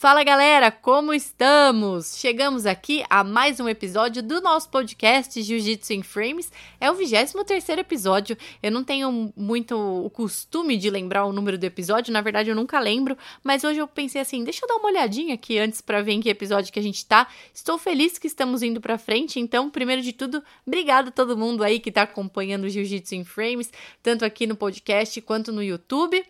Fala galera, como estamos? Chegamos aqui a mais um episódio do nosso podcast Jiu-Jitsu em Frames. É o 23 episódio. Eu não tenho muito o costume de lembrar o número do episódio, na verdade eu nunca lembro, mas hoje eu pensei assim, deixa eu dar uma olhadinha aqui antes para ver em que episódio que a gente tá. Estou feliz que estamos indo para frente, então, primeiro de tudo, obrigado a todo mundo aí que tá acompanhando o Jiu-Jitsu em Frames, tanto aqui no podcast quanto no YouTube.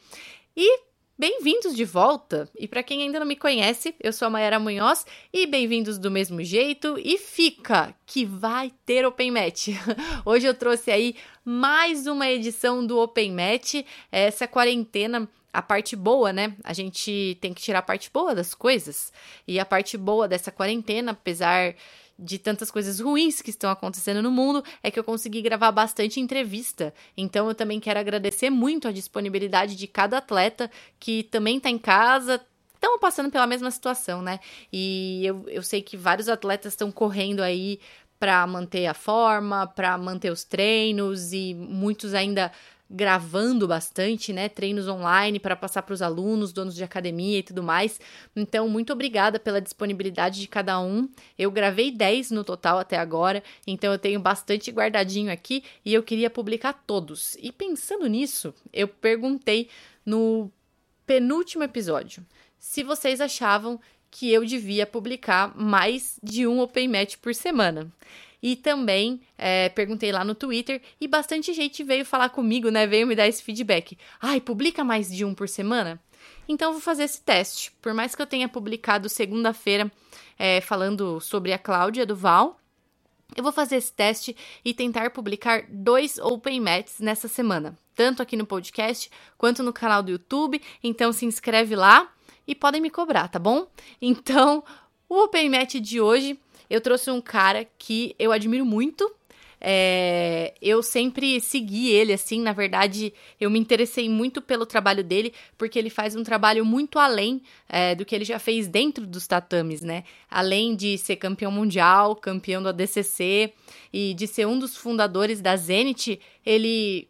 E Bem-vindos de volta! E para quem ainda não me conhece, eu sou a Mayara Munhoz e bem-vindos do mesmo jeito. E fica que vai ter Open Match. Hoje eu trouxe aí mais uma edição do Open Match. Essa quarentena a parte boa, né? A gente tem que tirar a parte boa das coisas. E a parte boa dessa quarentena, apesar de tantas coisas ruins que estão acontecendo no mundo é que eu consegui gravar bastante entrevista. Então eu também quero agradecer muito a disponibilidade de cada atleta que também está em casa, estão passando pela mesma situação, né? E eu, eu sei que vários atletas estão correndo aí para manter a forma, para manter os treinos e muitos ainda gravando bastante, né? Treinos online para passar para os alunos, donos de academia e tudo mais. Então, muito obrigada pela disponibilidade de cada um. Eu gravei 10 no total até agora, então eu tenho bastante guardadinho aqui e eu queria publicar todos. E pensando nisso, eu perguntei no penúltimo episódio se vocês achavam que eu devia publicar mais de um Open Match por semana. E também é, perguntei lá no Twitter e bastante gente veio falar comigo, né? Veio me dar esse feedback. Ai, publica mais de um por semana? Então vou fazer esse teste. Por mais que eu tenha publicado segunda-feira é, falando sobre a Cláudia do Val, eu vou fazer esse teste e tentar publicar dois Open Mats nessa semana, tanto aqui no podcast quanto no canal do YouTube. Então se inscreve lá e podem me cobrar, tá bom? Então, o Open Match de hoje eu trouxe um cara que eu admiro muito. É, eu sempre segui ele, assim, na verdade, eu me interessei muito pelo trabalho dele, porque ele faz um trabalho muito além é, do que ele já fez dentro dos tatames, né? Além de ser campeão mundial, campeão do ADCC e de ser um dos fundadores da Zenit, ele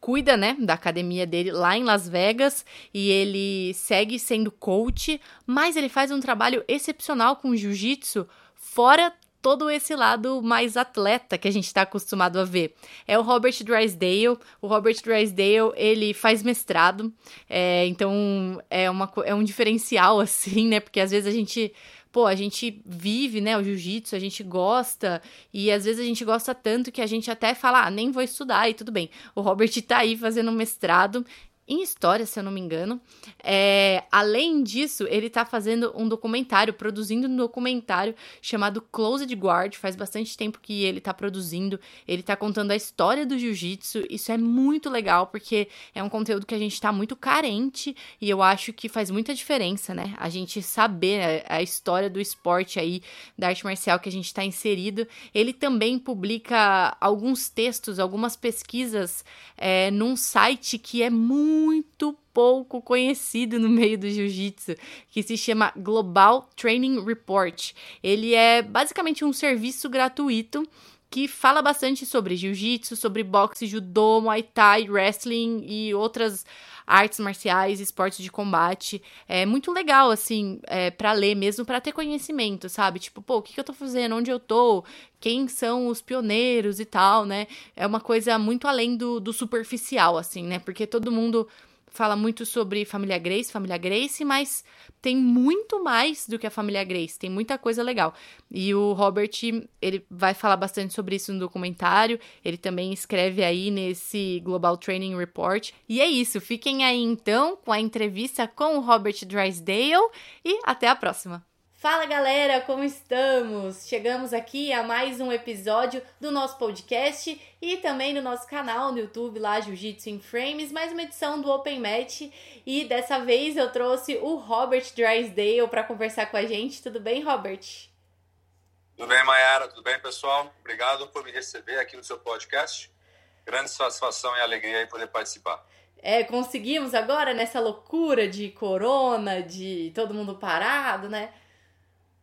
cuida, né, da academia dele lá em Las Vegas e ele segue sendo coach, mas ele faz um trabalho excepcional com jiu-jitsu fora todo esse lado mais atleta que a gente está acostumado a ver. É o Robert Drysdale. O Robert Drysdale, ele faz mestrado, é, então é, uma, é um diferencial, assim, né? Porque às vezes a gente pô, a gente vive, né, o jiu-jitsu, a gente gosta, e às vezes a gente gosta tanto que a gente até fala, ah, nem vou estudar e tudo bem. O Robert tá aí fazendo mestrado em história, se eu não me engano. É, além disso, ele tá fazendo um documentário, produzindo um documentário chamado Closed Guard. Faz bastante tempo que ele tá produzindo. Ele tá contando a história do jiu-jitsu. Isso é muito legal, porque é um conteúdo que a gente tá muito carente e eu acho que faz muita diferença, né? A gente saber a, a história do esporte aí, da arte marcial que a gente tá inserido. Ele também publica alguns textos, algumas pesquisas é, num site que é muito muito pouco conhecido no meio do jiu-jitsu, que se chama Global Training Report. Ele é basicamente um serviço gratuito que fala bastante sobre jiu-jitsu, sobre boxe, judô, muay thai, wrestling e outras artes marciais, esportes de combate. É muito legal, assim, é, para ler mesmo, para ter conhecimento, sabe? Tipo, pô, o que, que eu tô fazendo? Onde eu tô? Quem são os pioneiros e tal, né? É uma coisa muito além do, do superficial, assim, né? Porque todo mundo fala muito sobre família Grace, família Grace, mas tem muito mais do que a família Grace, tem muita coisa legal. E o Robert, ele vai falar bastante sobre isso no documentário, ele também escreve aí nesse Global Training Report. E é isso, fiquem aí então com a entrevista com o Robert Drysdale e até a próxima. Fala galera, como estamos? Chegamos aqui a mais um episódio do nosso podcast e também no nosso canal no YouTube lá Jiu-Jitsu em Frames, mais uma edição do Open Match e dessa vez eu trouxe o Robert Drysdale para conversar com a gente. Tudo bem, Robert? Tudo bem, Mayara? Tudo bem, pessoal? Obrigado por me receber aqui no seu podcast. Grande satisfação e alegria aí poder participar. É, conseguimos agora nessa loucura de corona, de todo mundo parado, né?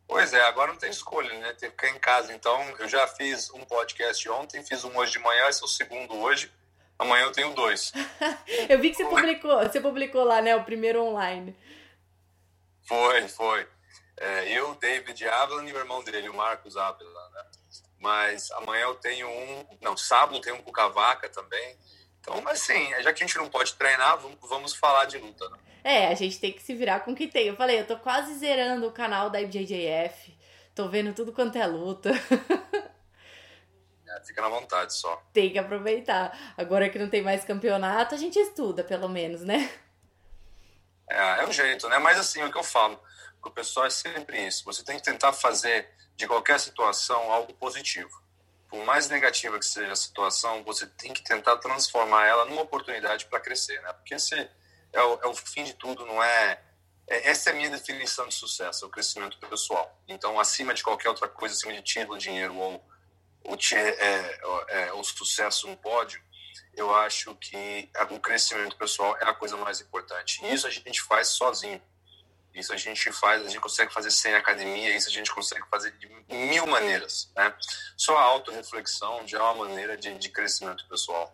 Pois é, agora não tem escolha, né? Tem que ficar em casa. Então, eu já fiz um podcast ontem, fiz um hoje de manhã, esse é o segundo hoje. Amanhã eu tenho dois. eu vi que você publicou, você publicou lá, né? O primeiro online. Foi, foi. É, eu, David Avlan e o irmão dele, o Marcos Avlan, né? Mas amanhã eu tenho um. Não, sábado eu tenho um com Cavaca também. Então, mas sim, já que a gente não pode treinar, vamos falar de luta, né? É, a gente tem que se virar com o que tem. Eu falei, eu tô quase zerando o canal da IBJJF. Tô vendo tudo quanto é luta. É, fica na vontade só. Tem que aproveitar. Agora que não tem mais campeonato, a gente estuda, pelo menos, né? É, é um jeito, né? Mas assim, o que eu falo o pessoal é sempre isso. Você tem que tentar fazer de qualquer situação algo positivo. Por mais negativa que seja a situação, você tem que tentar transformar ela numa oportunidade para crescer, né? Porque esse é o, é o fim de tudo, não é, é, Essa é a minha definição de sucesso, é o crescimento pessoal. Então, acima de qualquer outra coisa, acima de título, dinheiro ou, ou é, é, o sucesso no pódio, eu acho que o crescimento pessoal é a coisa mais importante. E isso a gente faz sozinho. Isso a gente faz, a gente consegue fazer sem academia, isso a gente consegue fazer de mil maneiras, né? Só a autorreflexão já é uma maneira de, de crescimento pessoal.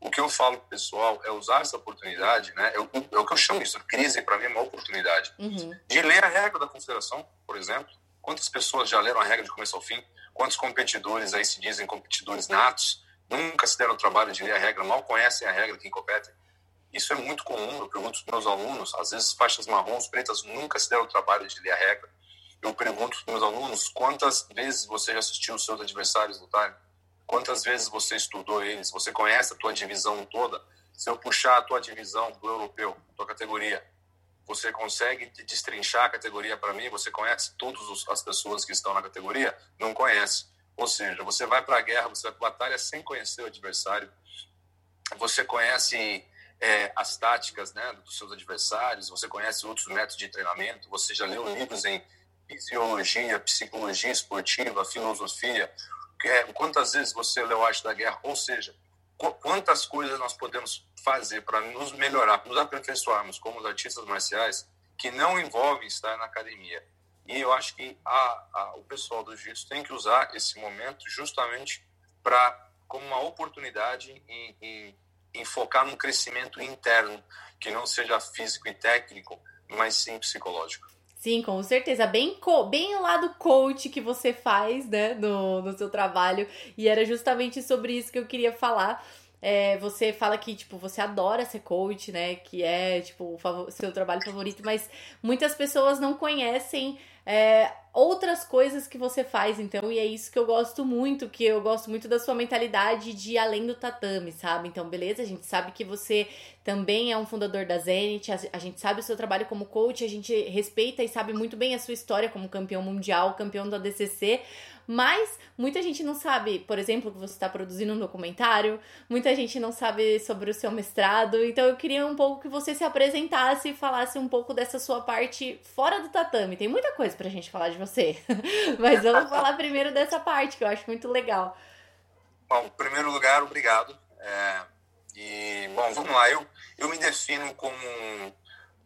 O que eu falo pro pessoal é usar essa oportunidade, né? É o, é o que eu chamo isso, crise para mim é uma oportunidade. Uhum. De ler a regra da confederação, por exemplo. Quantas pessoas já leram a regra de começo ao fim? Quantos competidores aí se dizem competidores natos nunca se deram o trabalho de ler a regra, mal conhecem a regra quem compete? Isso é muito comum, eu pergunto para meus alunos, às vezes faixas marrons, pretas nunca se deram o trabalho de ler a regra. Eu pergunto para meus alunos quantas vezes você já assistiu os seus adversários lutarem, quantas vezes você estudou eles, você conhece a tua divisão toda. Se eu puxar a tua divisão do europeu, tua categoria, você consegue destrinchar a categoria para mim? Você conhece todas as pessoas que estão na categoria? Não conhece. Ou seja, você vai para a guerra, você vai para a batalha sem conhecer o adversário. Você conhece é, as táticas né, dos seus adversários, você conhece outros métodos de treinamento, você já leu livros em fisiologia, psicologia esportiva, filosofia. É, quantas vezes você leu Arte da Guerra? Ou seja, quantas coisas nós podemos fazer para nos melhorar, nos aperfeiçoarmos como artistas marciais que não envolvem estar na academia. E eu acho que a, a, o pessoal do jiu-jitsu tem que usar esse momento justamente para como uma oportunidade em, em em focar num crescimento interno, que não seja físico e técnico, mas sim psicológico. Sim, com certeza. Bem, bem o lado coach que você faz, né, no, no seu trabalho. E era justamente sobre isso que eu queria falar. É, você fala que, tipo, você adora ser coach, né? Que é, tipo, o seu trabalho favorito, mas muitas pessoas não conhecem é, outras coisas que você faz, então, e é isso que eu gosto muito, que eu gosto muito da sua mentalidade de além do tatame, sabe? Então, beleza, a gente sabe que você também é um fundador da Zenit, a, a gente sabe o seu trabalho como coach, a gente respeita e sabe muito bem a sua história como campeão mundial, campeão da DCC, mas muita gente não sabe, por exemplo, que você está produzindo um documentário, muita gente não sabe sobre o seu mestrado. Então eu queria um pouco que você se apresentasse e falasse um pouco dessa sua parte fora do tatame. Tem muita coisa pra gente falar de você, mas vamos falar primeiro dessa parte que eu acho muito legal. Bom, em primeiro lugar, obrigado. É, e, bom, vamos lá. Eu, eu me defino como um,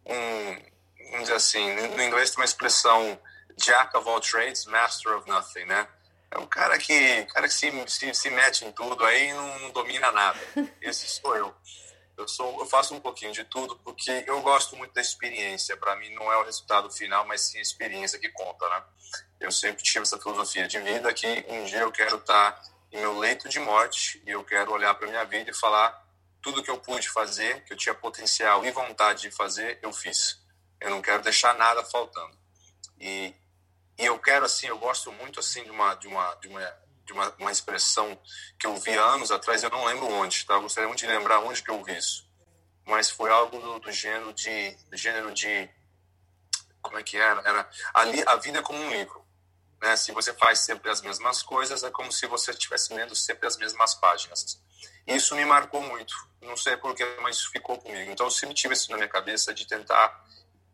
um, vamos dizer assim, no inglês tem uma expressão jack of all trades, master of nothing, né? É um cara que, cara que se, se, se mete em tudo aí não, não domina nada. Esse sou eu. Eu, sou, eu faço um pouquinho de tudo porque eu gosto muito da experiência. Para mim, não é o resultado final, mas sim a experiência que conta, né? Eu sempre tive essa filosofia de vida que um dia eu quero estar em meu leito de morte e eu quero olhar para minha vida e falar tudo que eu pude fazer, que eu tinha potencial e vontade de fazer, eu fiz. Eu não quero deixar nada faltando. E e eu quero assim, eu gosto muito assim de uma de uma de uma de uma, uma expressão que eu vi anos atrás, eu não lembro onde, tá? Eu gostaria muito de lembrar onde que eu vi isso. Mas foi algo do, do gênero de do gênero de como é que era? Era ali a vida é como um livro. Né? Se você faz sempre as mesmas coisas, é como se você estivesse lendo sempre as mesmas páginas. Isso me marcou muito. Não sei porquê, mas ficou comigo. Então, eu sempre tive isso na minha cabeça de tentar,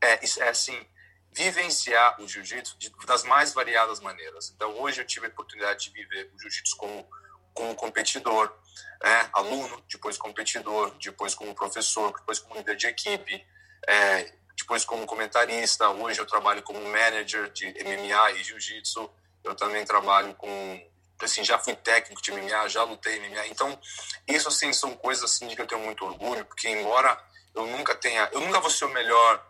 é, é assim, vivenciar o jiu-jitsu das mais variadas maneiras. Então, hoje eu tive a oportunidade de viver o jiu-jitsu como, como competidor, né? aluno, depois competidor, depois como professor, depois como líder de equipe, é, depois como comentarista. Hoje eu trabalho como manager de MMA e jiu-jitsu. Eu também trabalho com assim, já fui técnico de MMA, já lutei MMA. Então, isso assim são coisas assim de que eu tenho muito orgulho, porque embora eu nunca tenha, eu nunca vou ser o melhor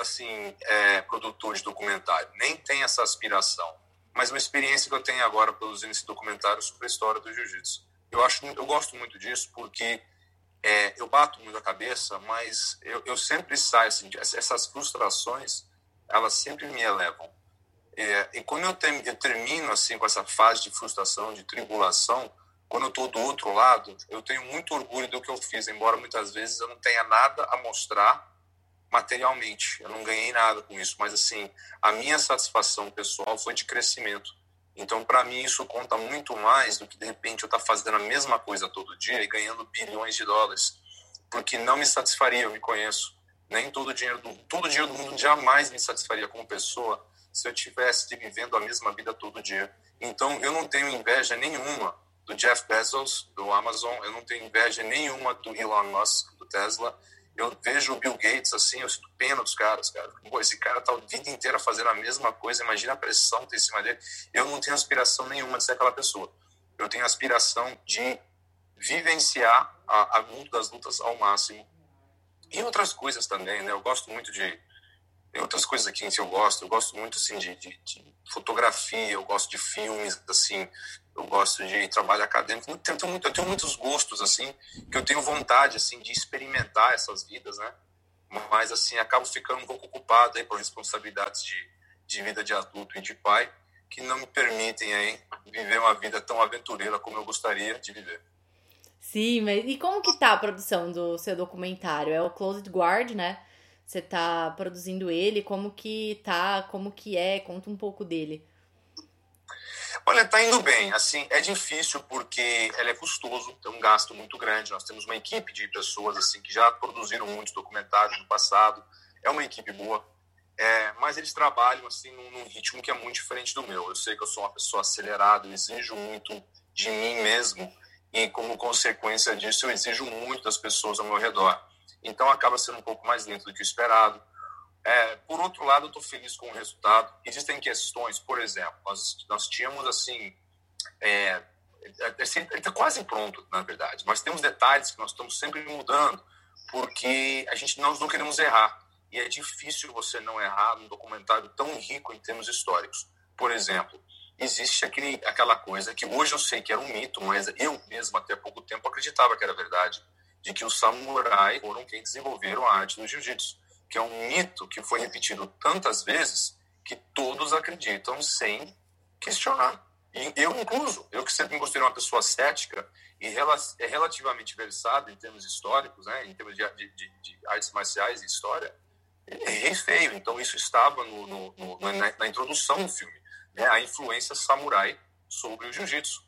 assim, é, produtor de documentário, nem tenho essa aspiração. Mas uma experiência que eu tenho agora produzindo esse documentário sobre a história do jiu-jitsu. Eu acho, eu gosto muito disso porque é, eu bato muito a cabeça, mas eu, eu sempre saio assim, essas frustrações, elas sempre me elevam. É, e quando eu, ter, eu, termino assim com essa fase de frustração, de tribulação, quando eu estou do outro lado, eu tenho muito orgulho do que eu fiz, embora muitas vezes eu não tenha nada a mostrar materialmente. Eu não ganhei nada com isso, mas assim, a minha satisfação pessoal foi de crescimento. Então, para mim, isso conta muito mais do que, de repente, eu estar tá fazendo a mesma coisa todo dia e ganhando bilhões de dólares. Porque não me satisfaria, eu me conheço. Nem todo o dinheiro do, todo o dinheiro do mundo jamais me satisfaria como pessoa se eu tivesse vivendo a mesma vida todo dia. Então, eu não tenho inveja nenhuma do Jeff Bezos, do Amazon, eu não tenho inveja nenhuma do Elon Musk, do Tesla, eu vejo o Bill Gates assim, eu sinto pena dos caras, cara. Pô, esse cara tá a vida inteira fazendo a mesma coisa, imagina a pressão que tem em cima dele. Eu não tenho aspiração nenhuma de ser aquela pessoa. Eu tenho aspiração de vivenciar a, a mundo das lutas ao máximo. E outras coisas também, né? Eu gosto muito de. Tem outras coisas aqui que eu gosto. Eu gosto muito, assim, de, de, de fotografia, eu gosto de filmes, assim eu gosto de trabalho acadêmico, eu tenho, muito, eu tenho muitos gostos, assim, que eu tenho vontade, assim, de experimentar essas vidas, né? Mas, assim, acabo ficando um pouco ocupado aí por responsabilidades de, de vida de adulto e de pai, que não me permitem aí viver uma vida tão aventureira como eu gostaria de viver. Sim, mas e como que tá a produção do seu documentário? É o Closed Guard, né? Você tá produzindo ele, como que tá, como que é? Conta um pouco dele. Olha, está indo bem. Assim, é difícil porque ele é custoso, tem um gasto muito grande. Nós temos uma equipe de pessoas assim que já produziram muitos documentários no passado. É uma equipe boa, é, mas eles trabalham assim num, num, ritmo que é muito diferente do meu. Eu sei que eu sou uma pessoa acelerada, eu exijo muito de mim mesmo e como consequência disso eu exijo muito das pessoas ao meu redor. Então acaba sendo um pouco mais lento do que o esperado. É, por outro lado, eu estou feliz com o resultado. Existem questões, por exemplo, nós, nós tínhamos assim, é, está quase pronto, na verdade, mas temos detalhes que nós estamos sempre mudando, porque a gente nós não queremos errar. E é difícil você não errar num documentário tão rico em termos históricos. Por exemplo, existe aquele, aquela coisa que hoje eu sei que era um mito, mas eu mesmo até pouco tempo acreditava que era verdade, de que os samurais foram quem desenvolveram a arte do jiu-jitsu que é um mito que foi repetido tantas vezes que todos acreditam sem questionar. E eu, incluso, eu que sempre me considero uma pessoa cética e é relativamente versado em termos históricos, né, em termos de, de, de artes marciais e história, errei feio. Então, isso estava no, no, no, na, na, introdução do filme, né, a influência samurai sobre o jiu-jitsu.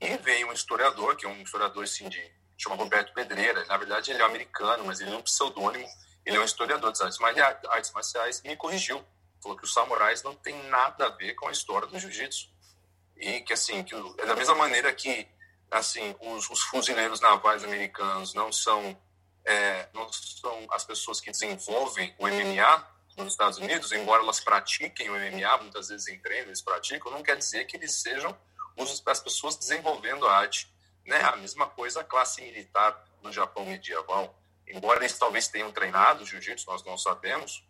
E veio um historiador, que é um historiador assim, de, chama Roberto Pedreira, na verdade ele é americano, mas ele é um pseudônimo, ele é um historiador das artes marciais e me corrigiu. Falou que os samurais não tem nada a ver com a história do jiu-jitsu. E que, assim, que é da mesma maneira que, assim, os, os fuzileiros navais americanos não são, é, não são as pessoas que desenvolvem o MMA nos Estados Unidos, embora elas pratiquem o MMA, muitas vezes em treino eles praticam, não quer dizer que eles sejam as pessoas desenvolvendo a arte. Né? A mesma coisa a classe militar no Japão medieval embora eles talvez tenham treinado jiu-jitsu, nós não sabemos,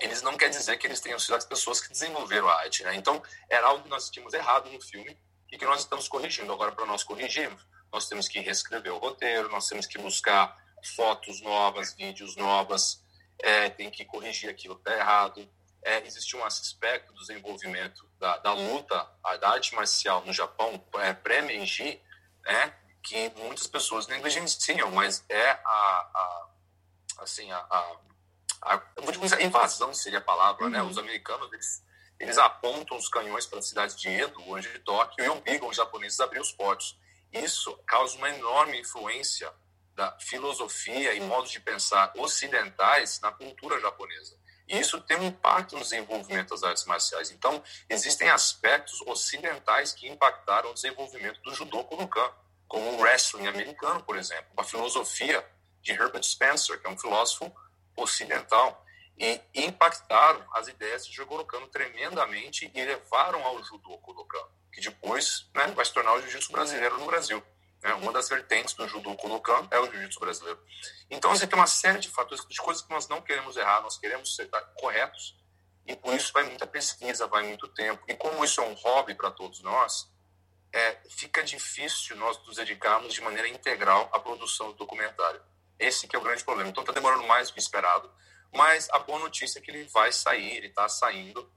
eles não quer dizer que eles tenham sido as pessoas que desenvolveram a arte. Né? Então, era algo que nós tínhamos errado no filme e que nós estamos corrigindo. Agora, para nós corrigirmos, nós temos que reescrever o roteiro, nós temos que buscar fotos novas, vídeos novas, é, tem que corrigir aquilo que está errado. É, existe um aspecto do desenvolvimento da, da luta, da arte marcial no Japão, é, pré-Meiji, né, que muitas pessoas negligenciam, mas é a, a assim, a, a, a, vou dizer, invasão seria a palavra, né? uhum. né? Os americanos, eles, eles apontam os canhões para a cidade de Edo, hoje de Tóquio, e obrigam os japoneses a abrir os portos. Isso causa uma enorme influência da filosofia e modos de pensar ocidentais na cultura japonesa. E isso tem um impacto no desenvolvimento das artes marciais. Então, existem aspectos ocidentais que impactaram o desenvolvimento do judô Kodokan como o wrestling americano, por exemplo, a filosofia de Herbert Spencer, que é um filósofo ocidental, e impactaram as ideias de Jogoro Kano tremendamente e levaram ao judô Kodokan, que depois né, vai se tornar o jiu-jitsu brasileiro no Brasil. Né? Uma das vertentes do judô Kodokan é o jiu-jitsu brasileiro. Então, você tem uma série de fatores, de coisas que nós não queremos errar, nós queremos ser corretos, e por isso vai muita pesquisa, vai muito tempo. E como isso é um hobby para todos nós, é, fica difícil nós nos dedicarmos de maneira integral à produção do documentário. Esse que é o grande problema. Então está demorando mais do que esperado, mas a boa notícia é que ele vai sair, ele está saindo.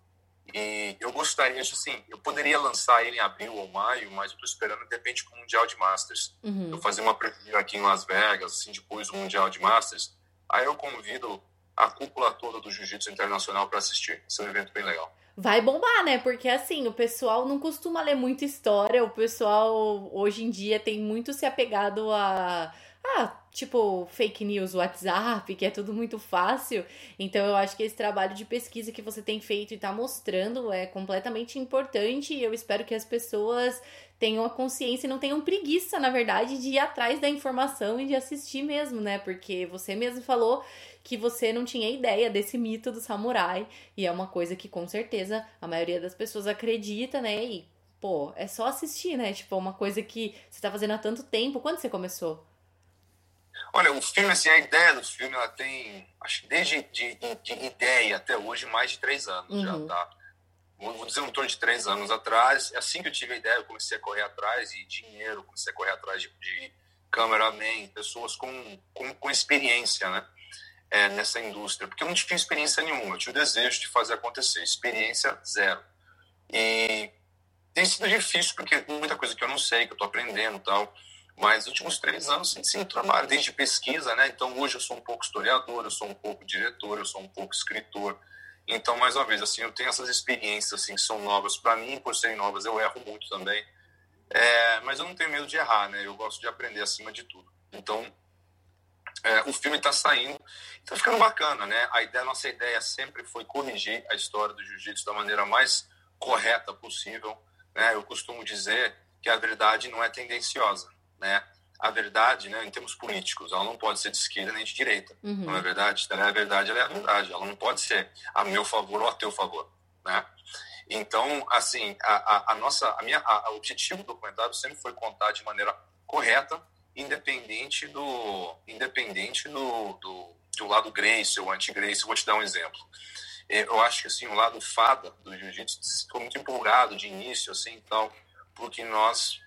E eu gostaria, assim, eu poderia lançar ele em abril ou maio, mas eu estou esperando de repente para o Mundial de Masters. Uhum. Eu fazer uma preview aqui em Las Vegas, assim, depois do Mundial de Masters. Aí eu convido a cúpula toda do Jiu-Jitsu Internacional para assistir. Esse é um evento bem legal vai bombar, né? Porque assim, o pessoal não costuma ler muita história, o pessoal hoje em dia tem muito se apegado a. Ah, tipo, fake news, WhatsApp, que é tudo muito fácil. Então eu acho que esse trabalho de pesquisa que você tem feito e tá mostrando é completamente importante. E eu espero que as pessoas tenham a consciência e não tenham preguiça, na verdade, de ir atrás da informação e de assistir mesmo, né? Porque você mesmo falou que você não tinha ideia desse mito do samurai. E é uma coisa que com certeza a maioria das pessoas acredita, né? E, pô, é só assistir, né? Tipo, é uma coisa que você tá fazendo há tanto tempo. Quando você começou? Olha, o filme, assim, a ideia do filme, ela tem, acho que desde de, de ideia até hoje, mais de três anos uhum. já, tá? Vou dizer um torno de três anos atrás. Assim que eu tive a ideia, eu comecei a correr atrás de dinheiro, comecei a correr atrás de, de cameraman, pessoas com, com, com experiência, né? é, nessa indústria, porque eu não tinha experiência nenhuma, eu tinha o desejo de fazer acontecer, experiência zero. E tem sido difícil, porque muita coisa que eu não sei, que eu estou aprendendo tal, mas últimos três anos, sim, sim, trabalho desde pesquisa, né? Então, hoje eu sou um pouco historiador, eu sou um pouco diretor, eu sou um pouco escritor. Então, mais uma vez, assim, eu tenho essas experiências, assim, que são novas para mim, por serem novas, eu erro muito também. É, mas eu não tenho medo de errar, né? Eu gosto de aprender acima de tudo. Então, é, o filme está saindo, está ficando bacana, né? A ideia, nossa ideia sempre foi corrigir a história do jiu-jitsu da maneira mais correta possível, né? Eu costumo dizer que a verdade não é tendenciosa, né? A verdade, né, em termos políticos, ela não pode ser de esquerda nem de direita, uhum. não é verdade? Ela é a verdade, ela é a verdade, ela não pode ser a meu favor ou a teu favor, né? Então, assim, a, a, a nossa, a minha, a, o objetivo do documentário sempre foi contar de maneira correta, independente do independente do, do, do lado Grace ou anti-Grace. Vou te dar um exemplo. É, eu acho que assim o lado fada do jiu-jitsu ficou muito empolgado de início assim tal, porque nós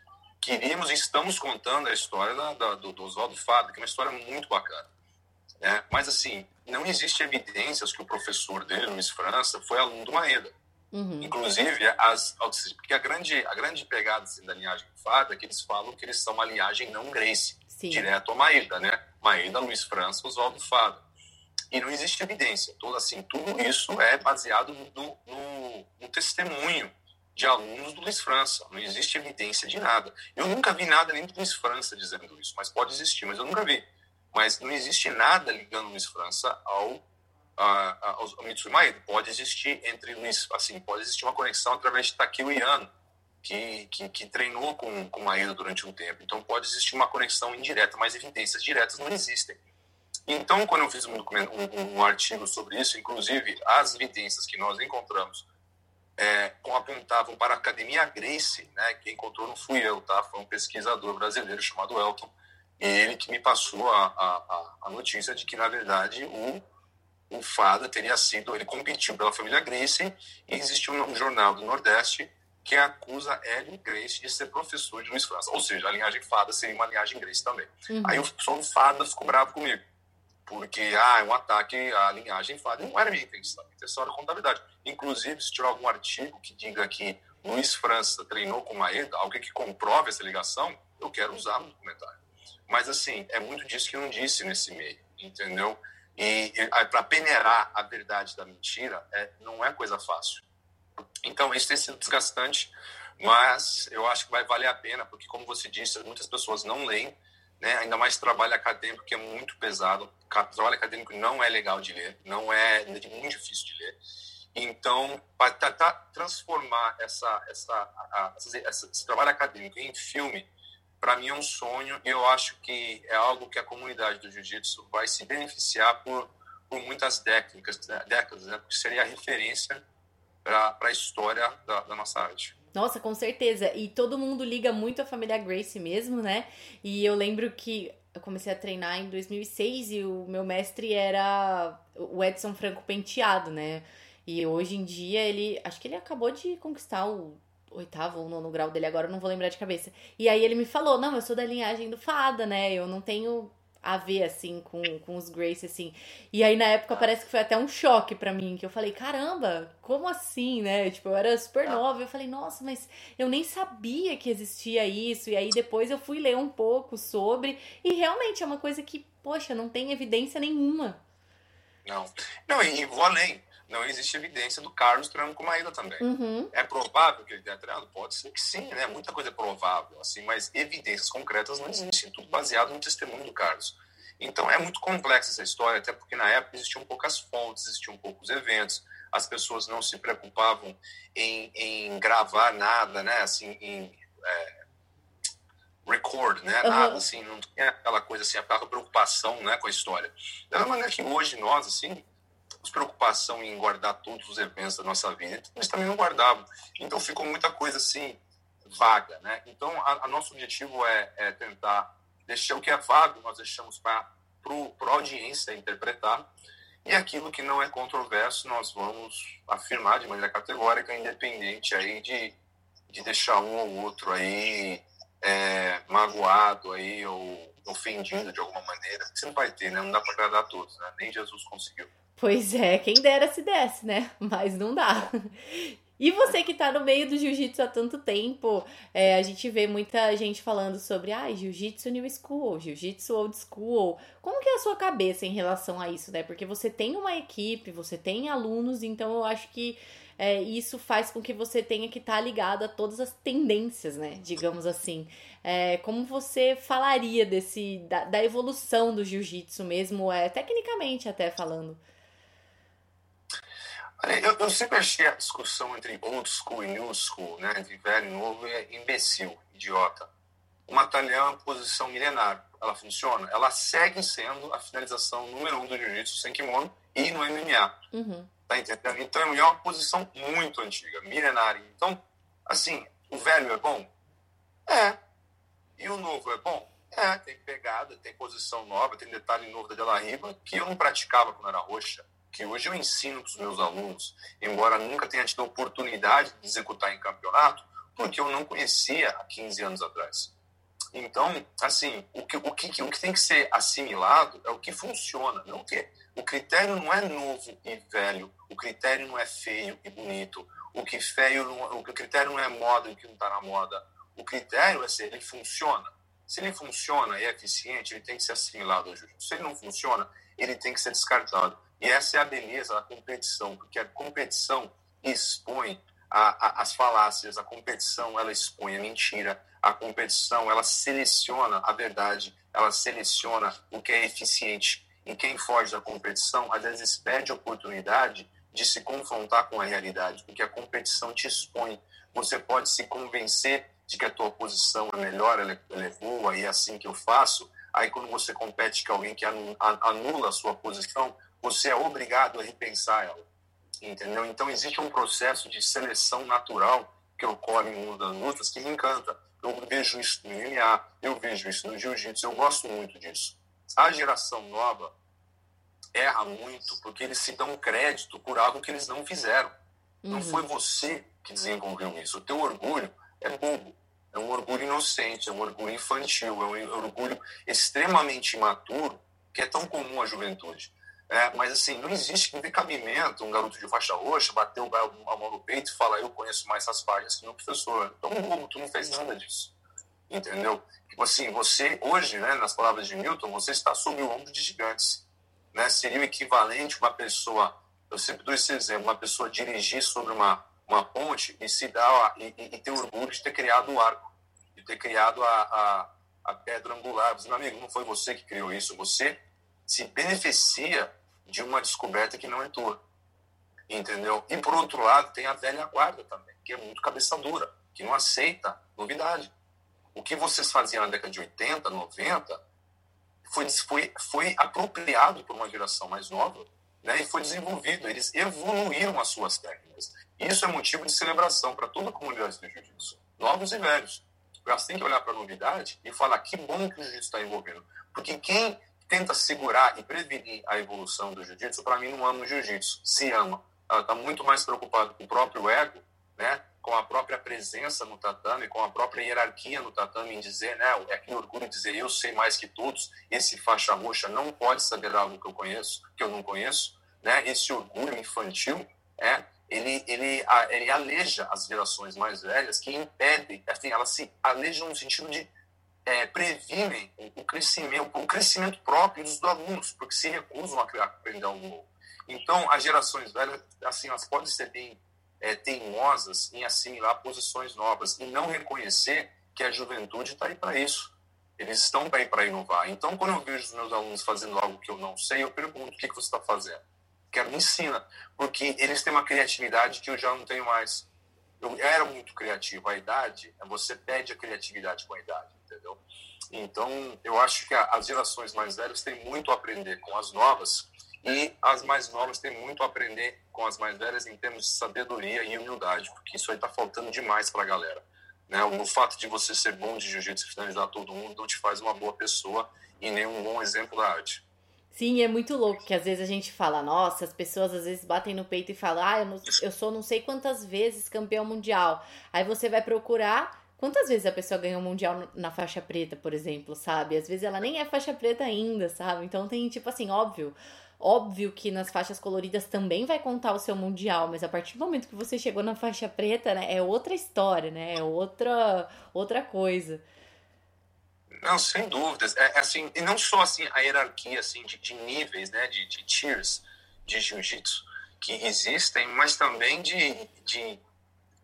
queríamos e estamos contando a história da, da, do, do Oswaldo Fada, que é uma história muito bacana. Né? Mas assim, não existe evidências que o professor dele, Luiz França, foi aluno do Maeda. Uhum. Inclusive, as, porque a grande, a grande pegada assim, da linhagem fada é que eles falam que eles são uma linhagem não Grace, Sim. direto a Maeda, né? Maeda, Luiz França, Oswaldo Fada. E não existe evidência. Todo, assim, tudo isso é baseado no, no, no testemunho de alunos do Luiz França. Não existe evidência de nada. Eu nunca vi nada nem do Luiz França dizendo isso, mas pode existir, mas eu nunca vi. Mas não existe nada ligando Luiz França ao a, a, Mitsui Maeda. Pode existir entre Luiz, assim, pode existir uma conexão através de Takeo Yano, que, que, que, treinou com, com Maeda durante um tempo. Então pode existir uma conexão indireta, mas evidências diretas não existem. Então, quando eu fiz um, um, um artigo sobre isso, inclusive as evidências que nós encontramos é, apontavam para a Academia Grace, né, que encontrou não fui eu, tá? Foi um pesquisador brasileiro chamado Elton, e ele que me passou a, a, a notícia de que, na verdade, o o Fada teria sido, ele competiu pela família Gracie e existiu um jornal do Nordeste que acusa Hélio Grace de ser professor de Luiz França. Ou seja, a linhagem Fada seria uma linhagem Grace também. Uhum. Aí o pessoal do Fada ficou bravo comigo. Porque, ah, é um ataque à linhagem Fada. Não era minha intenção. Minha intenção era contabilidade. Inclusive, se tiver algum artigo que diga que Luiz França treinou com Maeda, alguém que comprove essa ligação, eu quero usar no documentário. Mas, assim, é muito disso que não disse nesse meio, entendeu? E, e para peneirar a verdade da mentira é, não é coisa fácil. Então, isso tem sido desgastante, mas eu acho que vai valer a pena, porque, como você disse, muitas pessoas não leem, né? ainda mais trabalho acadêmico, que é muito pesado. Trabalho acadêmico não é legal de ler, não é, é muito difícil de ler. Então, para tentar transformar essa, essa, a, essa, esse trabalho acadêmico em filme, para mim é um sonho e eu acho que é algo que a comunidade do jiu-jitsu vai se beneficiar por, por muitas técnicas, né, décadas, né? porque seria a referência para a história da, da nossa arte. Nossa, com certeza. E todo mundo liga muito a família Grace mesmo, né? E eu lembro que eu comecei a treinar em 2006 e o meu mestre era o Edson Franco Penteado, né? E hoje em dia ele. Acho que ele acabou de conquistar o oitavo ou nono grau dele agora, eu não vou lembrar de cabeça. E aí ele me falou: não, eu sou da linhagem do Fada, né? Eu não tenho a ver, assim, com, com os Grace, assim. E aí, na época, parece que foi até um choque para mim, que eu falei, caramba, como assim, né? Tipo, eu era super nova, eu falei, nossa, mas eu nem sabia que existia isso. E aí, depois eu fui ler um pouco sobre, e realmente é uma coisa que, poxa, não tem evidência nenhuma. Não. Não, e vou além não existe evidência do Carlos treinando com Maída também. Uhum. É provável que ele tenha treinado? Pode ser que sim, né? Muita coisa é provável, assim, mas evidências concretas não existem, tudo baseado no testemunho do Carlos. Então é muito complexa essa história, até porque na época existiam poucas fontes, existiam poucos eventos, as pessoas não se preocupavam em, em gravar nada, né? Assim, em é, record, né? Uhum. Nada assim, não tinha aquela coisa assim, aquela preocupação, né, com a história. Da maneira que hoje nós, assim, preocupação em guardar todos os eventos da nossa vida, mas também não guardavam. Então ficou muita coisa assim vaga, né? Então a, a nosso objetivo é, é, tentar deixar o que é vago nós deixamos para a audiência interpretar e aquilo que não é controverso nós vamos afirmar de maneira categórica, independente aí de, de deixar um ou outro aí é, magoado aí ou ofendido de alguma maneira. Você não vai ter, né? Não dá para agradar a todos, né? Nem Jesus conseguiu. Pois é, quem dera se desse, né? Mas não dá. E você que tá no meio do jiu-jitsu há tanto tempo, é, a gente vê muita gente falando sobre ah, jiu-jitsu new school, jiu-jitsu old school. Como que é a sua cabeça em relação a isso, né? Porque você tem uma equipe, você tem alunos, então eu acho que é, isso faz com que você tenha que estar tá ligado a todas as tendências, né? Digamos assim. É, como você falaria desse da, da evolução do jiu-jitsu mesmo, é, tecnicamente até falando? Eu, eu, sempre achei a discussão entre old school e new school, né, entre velho e novo, é imbecil, idiota. Uma talhã posição milenar, ela funciona? Ela segue sendo a finalização número um do jiu-jitsu sem kimono e no MMA. Uhum. Tá entendendo? Uma posição muito antiga, milenária. Então, assim, o velho é bom? É. E o novo é bom? É, tem pegada, tem posição nova, tem detalhe novo da Della Riba que eu não praticava quando era roxa que hoje eu ensino para os meus alunos, embora nunca tenha tido oportunidade de executar em campeonato, porque eu não conhecia há 15 anos atrás. Então, assim, o que, o que, o que tem que ser assimilado é o que funciona, não o que. O critério não é novo e velho, o critério não é feio e bonito, o que feio não, o critério não é moda e que não está na moda. O critério é se ele funciona. Se ele funciona e é eficiente, ele tem que ser assimilado. Se ele não funciona, ele tem que ser descartado. E essa é a beleza da competição, porque a competição expõe a, a, as falácias, a competição ela expõe a mentira, a competição ela seleciona a verdade, ela seleciona o que é eficiente. E quem foge da competição, às vezes perde a oportunidade de se confrontar com a realidade, porque a competição te expõe. Você pode se convencer de que a tua posição é melhor, ela é, é boa, e é assim que eu faço. Aí, quando você compete com alguém que anula a sua posição, você é obrigado a repensar ela. Entendeu? Então, existe um processo de seleção natural que ocorre em uma das lutas que me encanta. Eu vejo isso no MMA, eu vejo isso no jiu-jitsu, eu gosto muito disso. A geração nova erra muito porque eles se dão crédito por algo que eles não fizeram. Uhum. Não foi você que desenvolveu isso. O teu orgulho é bobo. É um orgulho inocente, é um orgulho infantil, é um orgulho extremamente imaturo que é tão comum à juventude. É, mas assim, não existe, não tem cabimento um garoto de faixa roxa bater a mão no peito e falar eu conheço mais essas páginas que o professor. Então, bobo, tu não fez nada disso. Entendeu? Tipo assim, você, hoje, né, nas palavras de Newton, você está sob o ombro de gigantes. Né? Seria o equivalente uma pessoa, eu sempre dou esse exemplo, uma pessoa dirigir sobre uma, uma ponte e se dar e, e, ter orgulho de ter criado o arco, de ter criado a, a, a pedra angular. Mas, meu amigo, não foi você que criou isso, você se beneficia de uma descoberta que não é tua. Entendeu? E por outro lado, tem a velha guarda também, que é muito cabeça dura, que não aceita novidade. O que vocês faziam na década de 80, 90, foi, foi, foi apropriado por uma geração mais nova né, e foi desenvolvido. Eles evoluíram as suas técnicas. Isso é motivo de celebração para toda a comunidade do jiu-jitsu, novos e velhos. Você tem que olhar para a novidade e falar que bom que o jiu-jitsu está envolvendo. Porque quem tenta segurar e prevenir a evolução do jiu-jitsu, para mim, não ama o jiu-jitsu, se ama. Ela está muito mais preocupada com o próprio ego, né? Com a própria presença no tatame, com a própria hierarquia no tatame, em dizer, né, é aquele orgulho dizer eu sei mais que todos, esse faixa roxa não pode saber algo que eu conheço, que eu não conheço, né? Esse orgulho infantil, é, ele, ele, ele aleja as gerações mais velhas que impedem, assim, elas se alejam no sentido de é, previnem o crescimento, o crescimento próprio dos alunos, porque se recusam a aprender algo novo. Então, as gerações velhas, assim, elas podem ser bem é, teimosas em assimilar posições novas e não reconhecer que a juventude está aí para isso. Eles estão aí para inovar. Então, quando eu vejo os meus alunos fazendo algo que eu não sei, eu pergunto: o que, que você está fazendo? Quero me ensina, porque eles têm uma criatividade que eu já não tenho mais. Eu era muito criativo. A idade, você pede a criatividade com a idade, entendeu? Então, eu acho que as gerações mais velhas têm muito a aprender com as novas e as mais novas têm muito a aprender com as mais velhas em termos de sabedoria e humildade, porque isso aí está faltando demais para a galera. Né? O fato de você ser bom de jiu-jitsu e finalizar todo mundo não te faz uma boa pessoa e nem um bom exemplo da arte. Sim, é muito louco que às vezes a gente fala, nossa, as pessoas às vezes batem no peito e falam, ah, eu, não, eu sou não sei quantas vezes campeão mundial. Aí você vai procurar quantas vezes a pessoa ganhou o mundial na faixa preta, por exemplo, sabe? Às vezes ela nem é faixa preta ainda, sabe? Então tem, tipo assim, óbvio, Óbvio que nas faixas coloridas também vai contar o seu mundial, mas a partir do momento que você chegou na faixa preta, né, é outra história, né? É outra outra coisa. Não, sem dúvidas. É, assim, e não só assim a hierarquia assim de, de níveis, né, de, de tiers de jiu-jitsu que existem, mas também de, de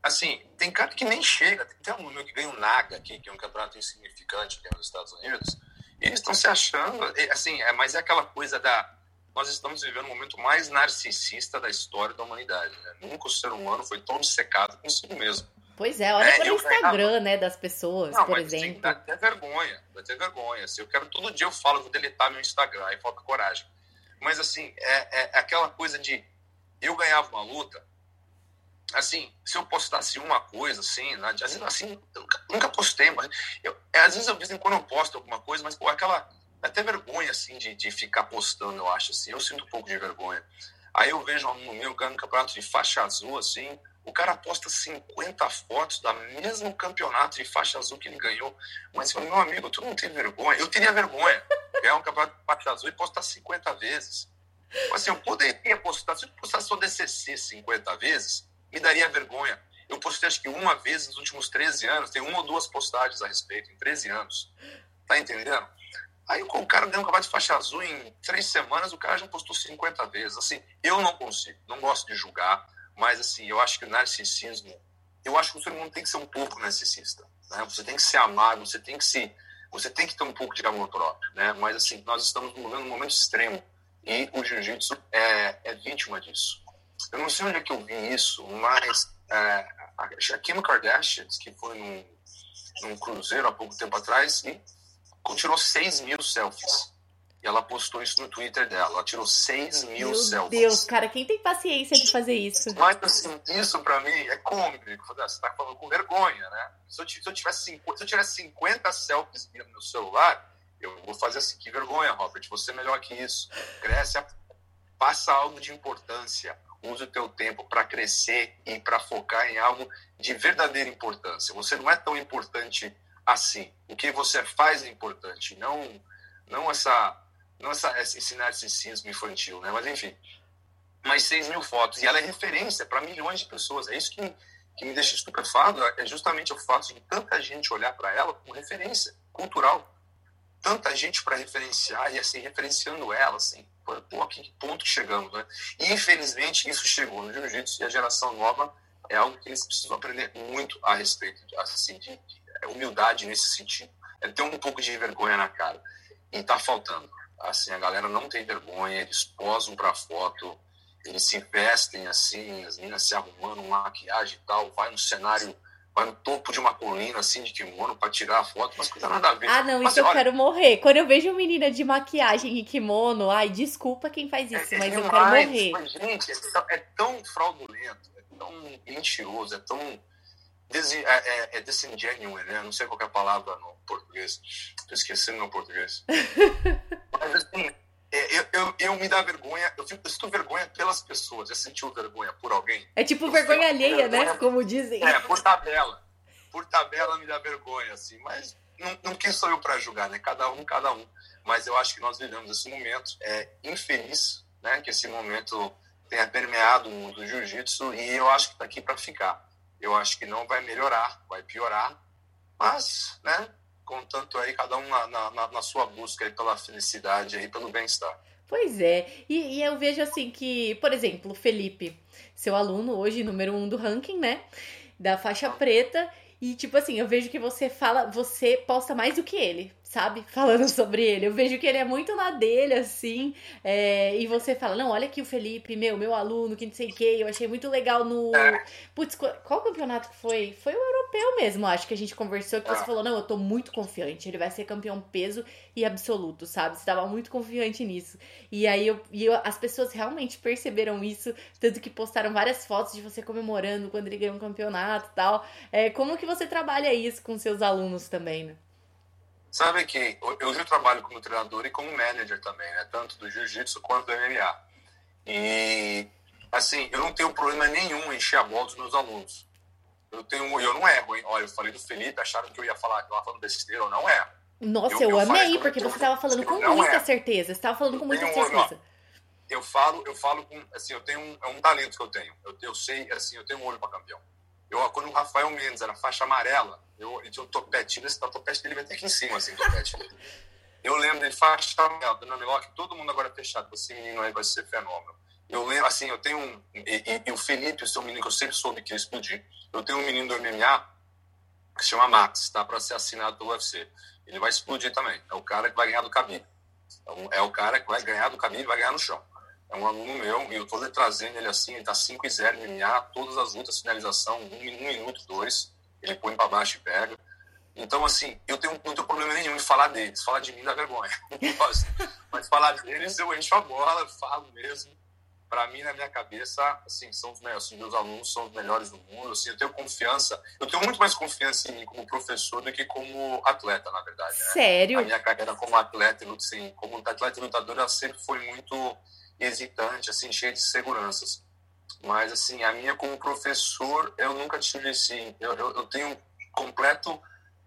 assim, tem cara que nem chega. Tem um meu que ganha um Naga aqui, que é um campeonato insignificante aqui nos Estados Unidos. E eles estão se achando, assim, é, mas é aquela coisa da nós estamos vivendo o momento mais narcisista da história da humanidade. Né? Nunca o ser humano foi tão dissecado consigo mesmo. Pois é, olha é, para o Instagram, né, das pessoas, não, por exemplo. Sim, dá até vergonha, dá até vergonha. Assim, eu quero, todo dia eu falo, vou deletar meu Instagram, aí falta coragem. Mas, assim, é, é aquela coisa de, eu ganhava uma luta, assim, se eu postasse uma coisa, assim, né, às vezes, assim, eu nunca, nunca postei, mas, eu, às vezes, eu, de vez em quando eu posto alguma coisa, mas, pô, aquela até vergonha, assim, de, de ficar postando, eu acho, assim. Eu sinto um pouco de vergonha. Aí eu vejo um meu cara no campeonato de faixa azul, assim, o cara posta 50 fotos da mesmo campeonato de faixa azul que ele ganhou. Mas, meu amigo, tu não tem vergonha. Eu teria vergonha. Ganhar um campeonato de faixa azul e postar 50 vezes. Assim, eu poderia postar, se eu postasse só DCC 50 vezes, me daria vergonha. Eu postei acho que uma vez nos últimos 13 anos, tem uma ou duas postagens a respeito, em 13 anos. Tá entendendo? Aí o cara ganhou um cavalo de faixa azul em três semanas, o cara já postou 50 vezes. Assim, eu não consigo, não gosto de julgar, mas assim, eu acho que o narcisismo, eu acho que o ser humano tem que ser um pouco narcisista. Né? Você tem que ser amado, você tem que se, você tem que ter um pouco de amor próprio, né? Mas assim, nós estamos vivendo um momento extremo e o jiu-jitsu é, é vítima disso. Eu não sei onde é que eu vi isso, mas é, a Kim Kardashian, que foi num, num cruzeiro há pouco tempo atrás, e tirou 6 mil selfies. E ela postou isso no Twitter dela. Ela tirou 6 mil Meu selfies. Meu Deus, cara, quem tem paciência de fazer isso? Mas, assim, isso pra mim é cômico. Você tá falando com vergonha, né? Se eu, se eu, tivesse, 50, se eu tivesse 50 selfies no meu celular, eu vou fazer assim, que vergonha, Robert. Você é melhor que isso. Cresce, passa algo de importância. Use o teu tempo para crescer e para focar em algo de verdadeira importância. Você não é tão importante assim. O que você faz é importante, não não essa não essa, esse narcisismo infantil, né? Mas enfim, mais 6 mil fotos. E ela é referência para milhões de pessoas. É isso que, que me deixa estupefado, é justamente o fato de tanta gente olhar para ela como referência cultural. Tanta gente para referenciar e assim, referenciando ela, assim. Pô, a que ponto chegamos, né? E infelizmente isso chegou no jiu-jitsu e a geração nova é algo que eles precisam aprender muito a respeito assim, de, de humildade nesse sentido. É ter um pouco de vergonha na cara. E tá faltando. Assim, a galera não tem vergonha, eles posam pra foto, eles se vestem assim, as meninas se arrumando, maquiagem e tal, vai no cenário, vai no topo de uma colina assim de kimono para tirar a foto, mas coisa nada a ver. Ah, não, mas, isso olha, eu quero morrer. Quando eu vejo menina de maquiagem e kimono, ai, desculpa quem faz isso, é, mas é eu quero morrer. Mas, gente, é, é tão fraudulento, tão mentiroso, é tão des, é, é, é disingenuine, né? Não sei qual é a palavra no português. Estou esquecendo meu português. Mas assim, é, eu, eu, eu, me dá vergonha, eu, fico, eu sinto vergonha pelas pessoas. Já sentiu vergonha por alguém? É tipo eu vergonha alheia, né? vergonha, né? Como dizem. É, por tabela. Por tabela me dá vergonha, assim. Mas não, não quem sou eu para julgar, né? Cada um, cada um. Mas eu acho que nós vivemos esse momento é infeliz, né? Que esse momento tenha permeado o mundo do jiu-jitsu e eu acho que está aqui para ficar. Eu acho que não vai melhorar, vai piorar, mas, né? Contanto aí cada um na, na, na sua busca aí pela felicidade aí pelo bem-estar. Pois é, e, e, eu vejo assim que, por exemplo, Felipe, seu aluno hoje, número um do ranking, né? Da faixa preta, e tipo assim, eu vejo que você fala, você posta mais do que ele sabe? Falando sobre ele. Eu vejo que ele é muito na dele, assim. É, e você fala, não, olha aqui o Felipe, meu, meu aluno, que não sei o que. Eu achei muito legal no. Putz, qual campeonato que foi? Foi o europeu mesmo, acho que a gente conversou, que você falou, não, eu tô muito confiante. Ele vai ser campeão peso e absoluto, sabe? Você tava muito confiante nisso. E aí eu, e eu, as pessoas realmente perceberam isso, tanto que postaram várias fotos de você comemorando quando ele ganhou um campeonato e tal. É, como que você trabalha isso com seus alunos também, né? Sabe que eu já trabalho como treinador e como manager também, né? Tanto do jiu-jitsu quanto do MMA. E, assim, eu não tenho problema nenhum em encher a bola dos meus alunos. Eu, tenho, eu não erro, hein? Olha, eu falei do Felipe, acharam que eu ia falar que eu falando besteira, eu não erro. Nossa, eu, eu, eu amei, porque você estava falando com muita certeza. Você estava falando com muita um, certeza. eu falo, eu falo com, assim, eu tenho um, é um talento que eu tenho. Eu, eu sei, assim, eu tenho um olho para campeão. Eu, quando o Rafael Mendes era faixa amarela, eu, ele tinha um topete, esse topete dele vai até aqui em cima, assim, topete dele. Eu lembro dele faixa amarela, dando Lock, todo mundo agora é fechado, você menino aí vai ser fenômeno. Eu lembro, assim, eu tenho um. E, e, o Felipe, o seu menino que eu sempre soube que ia explodir. Eu tenho um menino do MMA que se chama Max, tá para ser assinado pelo UFC. Ele vai explodir também. É o cara que vai ganhar do Khabib. É, é o cara que vai ganhar do Khabib e vai ganhar no chão é um aluno meu, e eu estou trazendo ele assim, ele está 5 e 0 MMA, todas as lutas, finalização, um, um minuto, dois, ele põe para baixo e pega. Então, assim, eu tenho, não tenho problema nenhum em falar deles, falar de mim dá vergonha, mas falar deles eu encho a bola, falo mesmo. Para mim, na minha cabeça, assim, são os melhores, assim, meus alunos são os melhores do mundo, assim, eu tenho confiança, eu tenho muito mais confiança em mim como professor do que como atleta, na verdade. Né? Sério? A minha carreira como atleta, assim, como atleta e lutador, ela sempre foi muito hesitante, assim, cheia de seguranças. Mas, assim, a minha como professor, eu nunca tive, assim, eu, eu, eu tenho completo,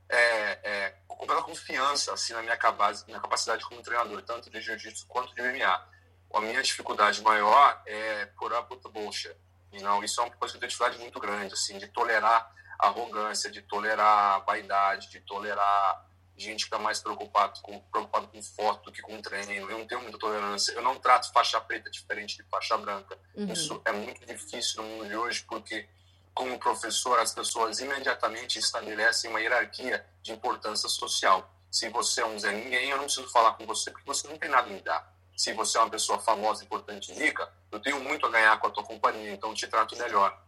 é, é, completa confiança, assim, na minha, capacidade, minha capacidade como treinador, tanto de jiu-jitsu quanto de MMA. A minha dificuldade maior é por with the bullshit. Não, isso é uma coisa que eu tenho dificuldade muito grande, assim, de tolerar arrogância, de tolerar vaidade, de tolerar gente está mais preocupado com, preocupado com foto do que com treino. Eu não tenho muita tolerância. Eu não trato faixa preta diferente de faixa branca. Uhum. Isso é muito difícil no mundo de hoje, porque, como professor, as pessoas imediatamente estabelecem uma hierarquia de importância social. Se você é um Zé Ninguém, eu não preciso falar com você, porque você não tem nada a me dar. Se você é uma pessoa famosa, importante e rica, eu tenho muito a ganhar com a tua companhia, então eu te trato melhor.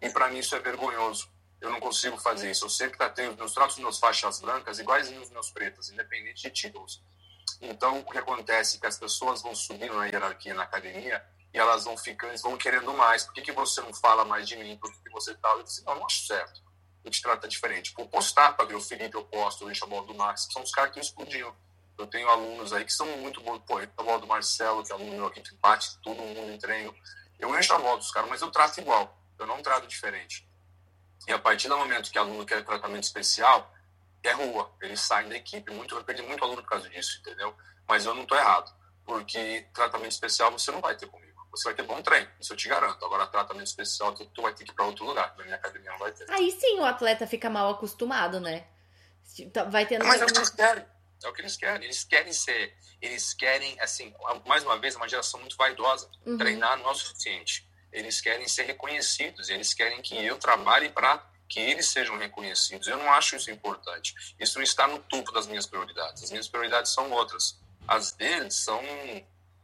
E para mim isso é vergonhoso eu não consigo fazer isso. Eu sempre tenho os meus tratos meus faixas brancas iguaizinhos os meus pretas, independente de títulos. Então, o que acontece é que as pessoas vão subindo na hierarquia na academia e elas vão ficando, vão querendo mais. Por que, que você não fala mais de mim? Por que, que você tá? Eu disse, não, não acho certo. Eu te trato diferente. Por postar para ver o Felipe, eu posto, o bola do Max, que são os caras que explodiram. Eu tenho alunos aí que são muito bons. Pô, a bola do Marcelo, que é aluno meu aqui que bate todo mundo em treino. Eu encho a bola dos caras, mas eu trato igual. Eu não trato diferente. E a partir do momento que o aluno quer tratamento especial, é rua. Eles saem da equipe. Muito, eu perdi muito aluno por causa disso, entendeu? Mas eu não estou errado. Porque tratamento especial você não vai ter comigo. Você vai ter bom treino, isso eu te garanto. Agora, tratamento especial, tu, tu vai ter que ir para outro lugar. Na minha academia não vai ter. Aí sim o atleta fica mal acostumado, né? Tá, vai tendo. Mas é o que eles querem. É o que eles querem. Eles querem ser. Eles querem, assim, mais uma vez, uma geração muito vaidosa. Uhum. Treinar não é o suficiente eles querem ser reconhecidos, eles querem que eu trabalhe para que eles sejam reconhecidos. Eu não acho isso importante. Isso não está no topo das minhas prioridades. As minhas prioridades são outras. As deles são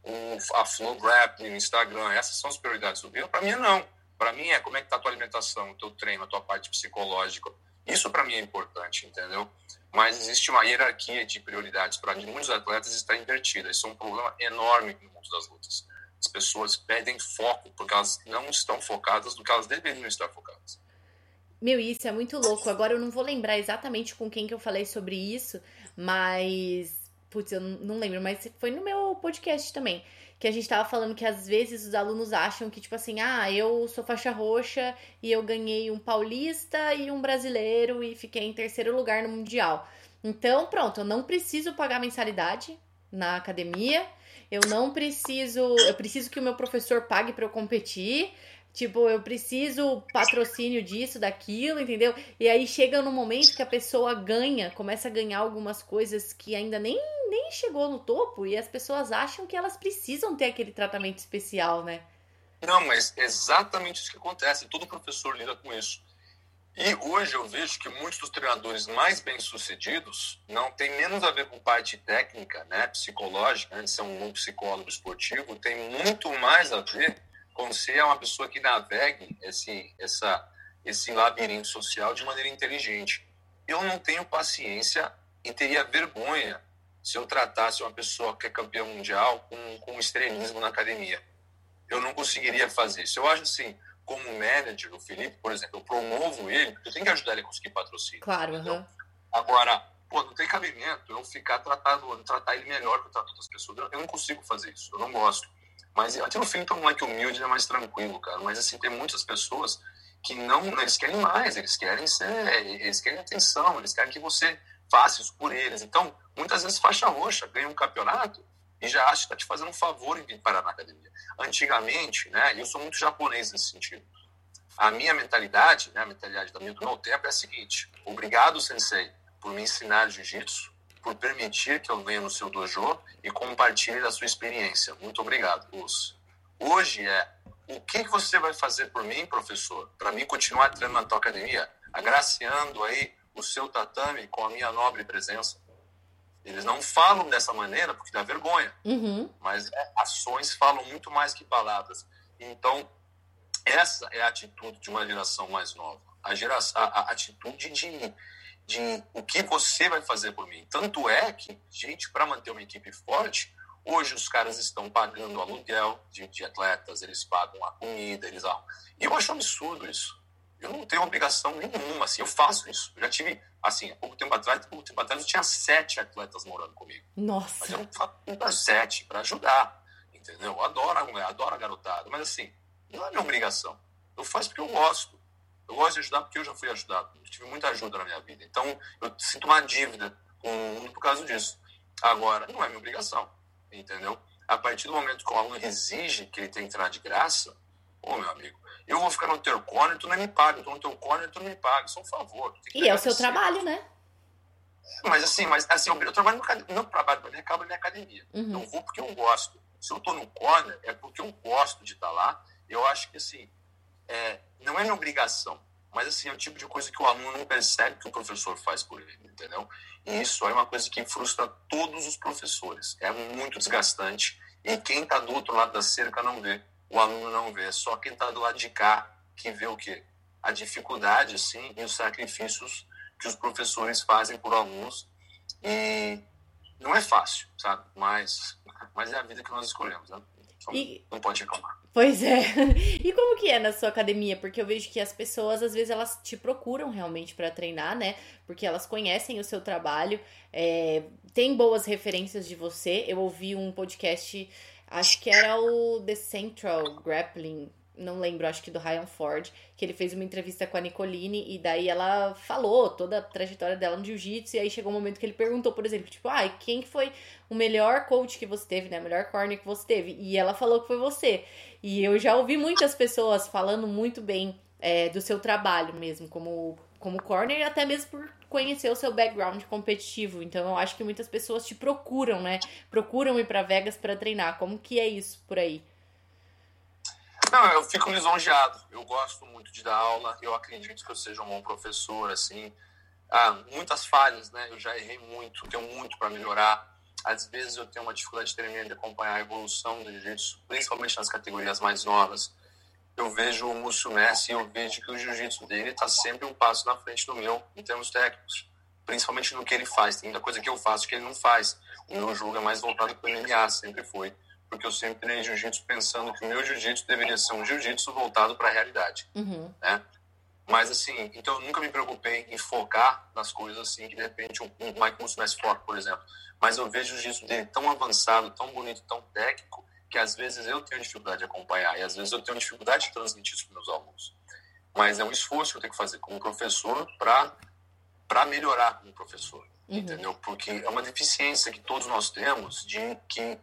um, a Flow Rap no Instagram. Essas são as prioridades. Para mim, não. Para mim é como é que está a tua alimentação, o teu treino, a tua parte psicológica. Isso para mim é importante, entendeu? Mas existe uma hierarquia de prioridades para muitos atletas está invertida. Isso é um problema enorme no mundo das lutas As pessoas perdem foco porque elas não estão focadas no que elas deveriam estar focadas. Meu, isso é muito louco. Agora eu não vou lembrar exatamente com quem que eu falei sobre isso, mas. Putz, eu não lembro, mas foi no meu podcast também. Que a gente tava falando que às vezes os alunos acham que, tipo assim, ah, eu sou faixa roxa e eu ganhei um paulista e um brasileiro e fiquei em terceiro lugar no Mundial. Então, pronto, eu não preciso pagar mensalidade na academia. Eu não preciso, eu preciso que o meu professor pague para eu competir. Tipo, eu preciso patrocínio disso, daquilo, entendeu? E aí chega no momento que a pessoa ganha, começa a ganhar algumas coisas que ainda nem, nem chegou no topo e as pessoas acham que elas precisam ter aquele tratamento especial, né? Não, mas é exatamente isso que acontece. Todo professor lida com isso. E hoje eu vejo que muitos dos treinadores mais bem-sucedidos não tem menos a ver com parte técnica, né, psicológica, né, de ser um psicólogo esportivo, tem muito mais a ver com ser uma pessoa que navegue esse, essa, esse labirinto social de maneira inteligente. Eu não tenho paciência e teria vergonha se eu tratasse uma pessoa que é campeã mundial com, com estrelismo na academia. Eu não conseguiria fazer isso. Eu acho assim, como manager, o Felipe, por exemplo, eu promovo ele, porque eu tenho que ajudar ele a conseguir patrocínio. Claro, uhum. Agora, pô, não tem cabimento eu ficar tratando, tratar ele melhor que eu trato outras pessoas. Eu não consigo fazer isso, eu não gosto. Mas até no fim, um moleque humilde é mais tranquilo, cara. Mas assim, tem muitas pessoas que não, eles querem mais, eles querem ser, eles querem atenção, eles querem que você faça isso por eles. Então, muitas vezes faixa roxa ganha um campeonato e já acha que está te fazendo um favor em vir parar na academia. Antigamente, né, eu sou muito japonês nesse sentido, a minha mentalidade, né, a mentalidade da minha do meu tempo é a seguinte: obrigado, sensei, por me ensinar jiu-jitsu, por permitir que eu venha no seu dojo e compartilhe da sua experiência. Muito obrigado, Luz. Hoje é o que você vai fazer por mim, professor, para mim continuar treinando na tua academia, agraciando aí o seu tatame com a minha nobre presença. Eles não falam dessa maneira porque dá vergonha, uhum. mas é, ações falam muito mais que palavras. Então, essa é a atitude de uma geração mais nova. A, geração, a, a atitude de, de o que você vai fazer por mim. Tanto é que, gente, para manter uma equipe forte, hoje os caras estão pagando aluguel de, de atletas, eles pagam a comida, eles. E eu acho um absurdo isso. Eu não tenho obrigação nenhuma, assim, eu faço isso. Eu já tive, assim, há pouco tempo atrás, pouco tempo atrás eu tinha sete atletas morando comigo. Nossa. Mas eu faço sete para ajudar, entendeu? Eu adoro, eu adoro a garotada, mas assim, não é minha obrigação. Eu faço porque eu gosto. Eu gosto de ajudar porque eu já fui ajudado. Eu tive muita ajuda na minha vida. Então, eu sinto uma dívida com o mundo por causa disso. Agora, não é minha obrigação, entendeu? A partir do momento que o aluno exige que ele tenha que entrar de graça, ô, meu amigo, eu vou ficar no teu corner, tu não me paga. Eu tô no teu corner, tu não me paga. Isso é um favor. E é o seu trabalho, né? Mas assim, mas assim, eu trabalho no meu trabalho, mas acaba na minha academia. Uhum. Eu vou porque eu gosto. Se eu tô no corner, é porque eu gosto de estar lá. Eu acho que assim, é, não é minha obrigação, mas assim, é o tipo de coisa que o aluno não percebe que o professor faz por ele, entendeu? E isso é uma coisa que frustra todos os professores. É muito desgastante. E quem está do outro lado da cerca não vê o aluno não vê. Só quem está do lado de cá que vê o quê? A dificuldade, sim, e os sacrifícios que os professores fazem por alunos. E não é fácil, sabe? Mas, mas é a vida que nós escolhemos, né? Então, e... Não pode reclamar. Pois é. E como que é na sua academia? Porque eu vejo que as pessoas, às vezes, elas te procuram realmente para treinar, né? Porque elas conhecem o seu trabalho, é... tem boas referências de você. Eu ouvi um podcast Acho que era o The Central Grappling, não lembro, acho que do Ryan Ford, que ele fez uma entrevista com a Nicoline e daí ela falou toda a trajetória dela no jiu-jitsu e aí chegou um momento que ele perguntou, por exemplo, tipo, ah, quem foi o melhor coach que você teve, né, o melhor corner que você teve? E ela falou que foi você. E eu já ouvi muitas pessoas falando muito bem é, do seu trabalho mesmo, como, como corner, até mesmo por conhecer o seu background competitivo. Então eu acho que muitas pessoas te procuram, né? Procuram ir para Vegas para treinar. Como que é isso por aí? Não, eu fico lisonjeado. Eu gosto muito de dar aula. Eu acredito que eu seja um bom professor, assim. Ah, muitas falhas, né? Eu já errei muito, tenho muito para melhorar. Às vezes eu tenho uma dificuldade tremenda de acompanhar a evolução do jiu-jitsu, principalmente nas categorias mais novas eu vejo o Múcio Messi e eu vejo que o jiu-jitsu dele está sempre um passo na frente do meu em termos técnicos, principalmente no que ele faz. Tem muita coisa que eu faço que ele não faz. O meu jogo é mais voltado para o MMA, sempre foi. porque eu sempre treinei jiu-jitsu pensando que o meu jiu-jitsu deveria ser um jiu-jitsu voltado para a realidade, uhum. né? Mas assim, então eu nunca me preocupei em focar nas coisas assim, que de repente um, um Mike Musso mais forte, por exemplo. Mas eu vejo o jiu-jitsu dele tão avançado, tão bonito, tão técnico, que às vezes eu tenho dificuldade de acompanhar e às vezes eu tenho dificuldade de transmitir isso para meus alunos. Mas é um esforço que eu tenho que fazer como professor para melhorar como professor, uhum. entendeu? Porque é uma deficiência que todos nós temos de que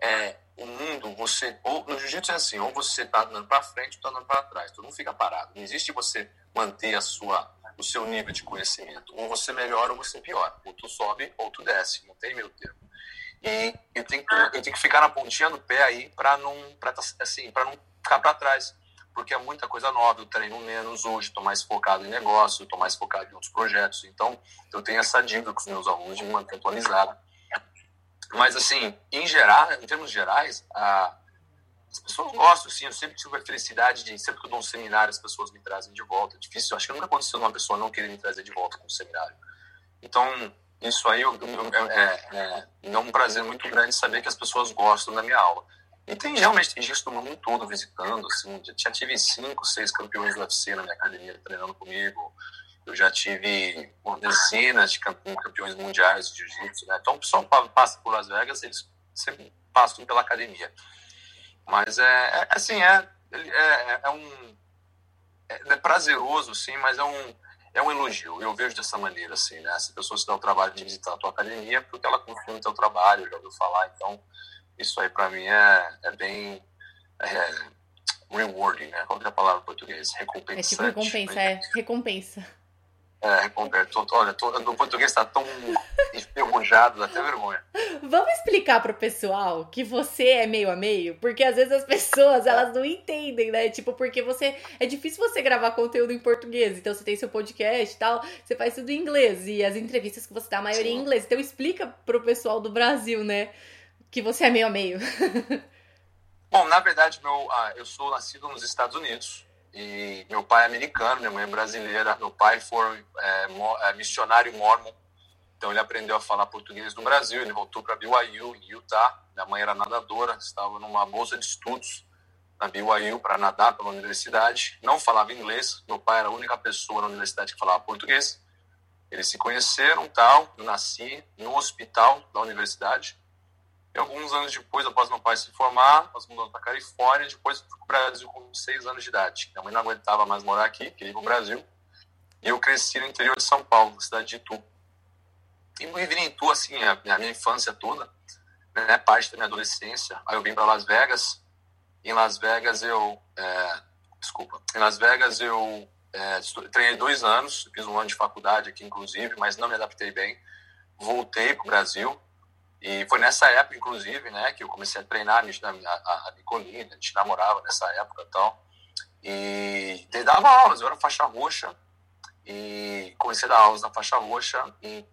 é, o mundo, você, ou no jiu-jitsu é assim, ou você está andando para frente ou está andando para trás, tu não fica parado. Não existe você manter a sua, o seu nível de conhecimento. Ou você melhora ou você piora. Ou tu sobe ou tu desce, não tem meio termo. E eu tenho que, eu tenho que ficar na pontinha do pé aí para não, pra, tá, assim, não ficar para trás. Porque é muita coisa nova, eu treino menos hoje, estou mais focado em negócio, estou mais focado em outros projetos. Então, eu tenho essa dívida com os meus alunos de me manter atualizado mas, assim, em geral, em termos gerais, a, as pessoas gostam, sim. Eu sempre tive a felicidade de, sempre que eu dou um seminário, as pessoas me trazem de volta. É difícil, acho que nunca aconteceu uma pessoa não querer me trazer de volta com o seminário. Então, isso aí eu, eu, é, é, é um prazer muito grande saber que as pessoas gostam da minha aula. E tem realmente tem gente do mundo todo visitando, assim, já tive cinco, seis campeões do UFC na minha academia treinando comigo, eu já tive dezenas de campeões mundiais de jiu-jitsu, né? Então, o pessoal passa por Las Vegas, eles sempre passam pela academia. Mas é, é assim, é, é, é um é, é, prazeroso, sim, mas é um é um elogio. Eu vejo dessa maneira, assim, né? Se a pessoa se dá o trabalho de visitar a tua academia, porque ela confia no teu trabalho, já ouviu falar. Então, isso aí para mim é, é bem é, rewarding, né? Qual é a palavra em português? Recompensante. É tipo recompensa, né? é recompensa. É, Roberto, olha, tô, no português está tão enferrujado, dá até vergonha. Vamos explicar pro pessoal que você é meio a meio, porque às vezes as pessoas elas não entendem, né? Tipo, porque você é difícil você gravar conteúdo em português, então você tem seu podcast e tal, você faz tudo em inglês e as entrevistas que você dá a maioria Sim. em inglês. Então explica pro pessoal do Brasil, né, que você é meio a meio. Bom, na verdade, meu, ah, eu sou nascido nos Estados Unidos. E meu pai é americano, minha mãe é brasileira. Meu pai foi é, é, missionário mormon, então ele aprendeu a falar português no Brasil. Ele voltou para BYU, em Utah. Minha mãe era nadadora, estava numa bolsa de estudos na BYU para nadar pela universidade. Não falava inglês. Meu pai era a única pessoa na universidade que falava português. Eles se conheceram, tal. Eu nasci no hospital da universidade. E alguns anos depois, após meu pai se formar, nós mudamos para Califórnia. Depois fui para o Brasil com seis anos de idade. Minha mãe não aguentava mais morar aqui, queria ir para o Brasil. E eu cresci no interior de São Paulo, na cidade de Itu. E vivi em Itu, assim, a, minha infância toda, né, parte da minha adolescência. Aí eu vim para Las Vegas. Em Las Vegas eu... É, desculpa. Em Las Vegas eu é, treinei dois anos, fiz um ano de faculdade aqui, inclusive, mas não me adaptei bem. Voltei para o Brasil e foi nessa época, inclusive, né, que eu comecei a treinar a, a, a Nicolina, a gente namorava nessa época e tal. E dava aulas, eu era faixa roxa e comecei a dar aulas na faixa roxa e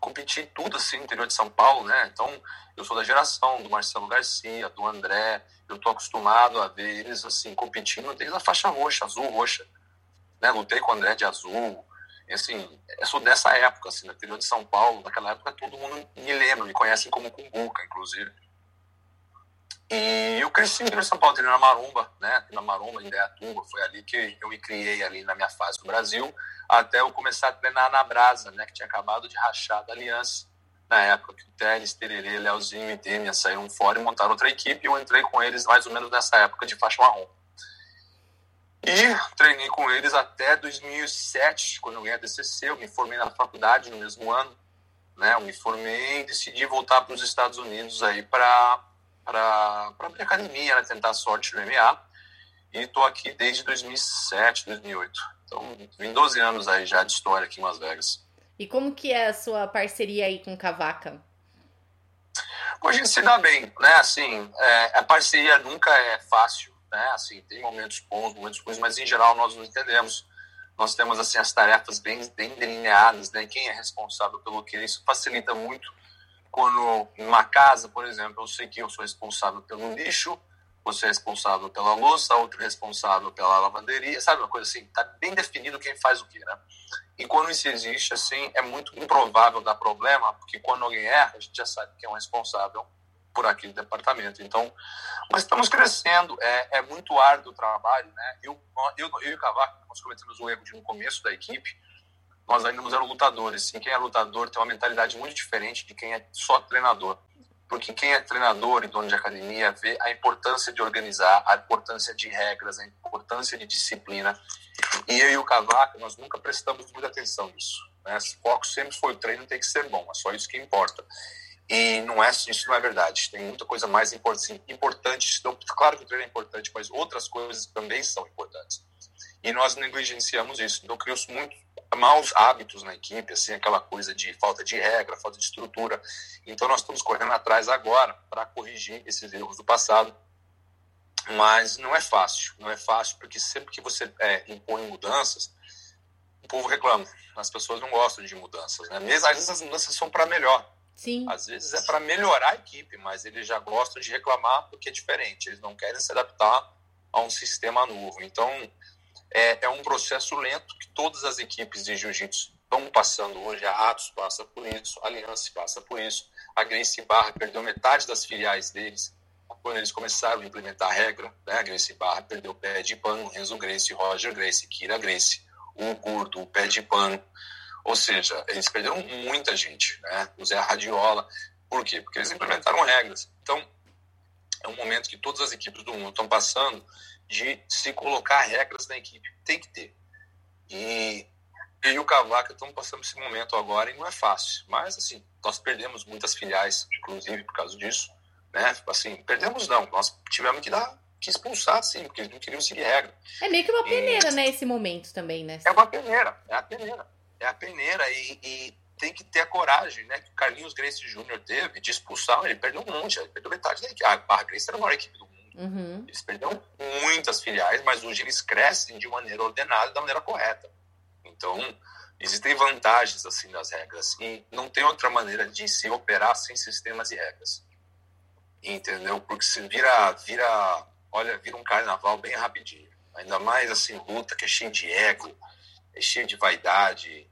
competi tudo assim no interior de São Paulo, né? Então, eu sou da geração do Marcelo Garcia, do André, eu tô acostumado a ver eles assim competindo desde a faixa roxa, azul, roxa, né? Lutei com o André de azul, assim, eu sou dessa época, assim, no interior de São Paulo, naquela época todo mundo me lembra, me conhece como Cumbuca, inclusive. E eu cresci no de São Paulo, na Maromba, né, na Maromba, em Deatuba, foi ali que eu me criei ali na minha fase no Brasil, até eu começar a treinar na Brasa, né, que tinha acabado de rachar da Aliança, na época que o Teles, Tererê, Leozinho e Demian saíram fora e montaram outra equipe, e eu entrei com eles mais ou menos nessa época de faixa marrom. E treinei com eles até 2007, quando eu ganhei a DCC. Eu me formei na faculdade no mesmo ano. Né? Eu me formei e decidi voltar para os Estados Unidos aí para abrir academia, né? tentar a sorte no MMA. E estou aqui desde 2007, 2008. Então, vim 12 anos aí já de história aqui em Las Vegas. E como que é a sua parceria aí com Cavaca? A gente se dá bem, né? Assim, é, a parceria nunca é fácil, né? Assim, tem momentos bons, momentos ruins, mas em geral nós nos entendemos. Nós temos assim as tarefas bem, bem delineadas, né? Quem é responsável pelo que? Isso facilita muito quando uma casa, por exemplo, eu sei que eu sou responsável pelo lixo, você é responsável pela louça, outro é responsável pela lavanderia, sabe uma coisa assim? Tá bem definido quem faz o que, né? E quando isso existe, assim, é muito improvável dar problema, porque quando alguém erra, a gente já sabe quem é o responsável por aquele departamento. Então, mas estamos crescendo, é, é muito árduo o trabalho, né? Eu, eu, eu e o Cavaco, nós cometemos o erro de no começo da equipe, nós ainda não éramos lutadores. E quem é lutador tem uma mentalidade muito diferente de quem é só treinador. Porque quem é treinador e dono de academia vê a importância de organizar, a importância de regras, a importância de disciplina. E eu e o Cavaco, nós nunca prestamos muita atenção nisso. Né? O foco sempre foi o treino tem que ser bom, é só isso que importa. E não é, isso não é verdade. Tem muita coisa mais importante. claro que o treino é importante, mas outras coisas também são importantes. E nós negligenciamos isso. Então, criou muito maus hábitos na equipe, assim, aquela coisa de falta de regra, falta de estrutura. Então, nós estamos correndo atrás agora para corrigir esses erros do passado. Mas não é fácil. Não é fácil, porque sempre que você é, impõe mudanças, o povo reclama. As pessoas não gostam de mudanças. Né? Mesmo, às vezes, as mudanças são para melhor Sim. Às vezes é para melhorar a equipe, mas eles já gostam de reclamar porque é diferente. Eles não querem se adaptar a um sistema novo. Então, é, é um processo lento que todas as equipes de jiu-jitsu estão passando hoje. A Atos passa por isso, a Aliança passa por isso. A Gracie Barra perdeu metade das filiais deles quando eles começaram a implementar a regra. Né? A Gracie Barra perdeu o pé de pano, Renzo Gracie, Roger Gracie, Kira Gracie, o Gordo, o pé de pano. Ou seja, eles perderam muita gente, né? O Zé Radiola. Por quê? Porque eles implementaram regras. Então, é um momento que todas as equipes do mundo estão passando de se colocar regras na equipe. Tem que ter. E eu e o Cavaca estamos passando esse momento agora e não é fácil. Mas, assim, nós perdemos muitas filiais, inclusive por causa disso. Né? Assim, perdemos não. Nós tivemos que dar que expulsar, sim, porque eles não queriam seguir regra. É meio que uma peneira, e... né, esse momento também, né? É uma peneira, é a peneira é a peneira e, e, tem que ter a coragem, né? Que o Carlinhos Grace Júnior teve de expulsar, ele perdeu um monte, ele perdeu metade da equipe. A Barra Grace era a maior equipe do mundo. Uhum. Eles perderam muitas filiais, mas hoje eles crescem de maneira ordenada, da maneira correta. Então, existem vantagens assim das regras e não tem outra maneira de se operar sem sistemas e regras. Entendeu? Porque se vira, vira, olha, vira um carnaval bem rapidinho. Ainda mais assim, luta que é cheio de ego, é cheio de vaidade,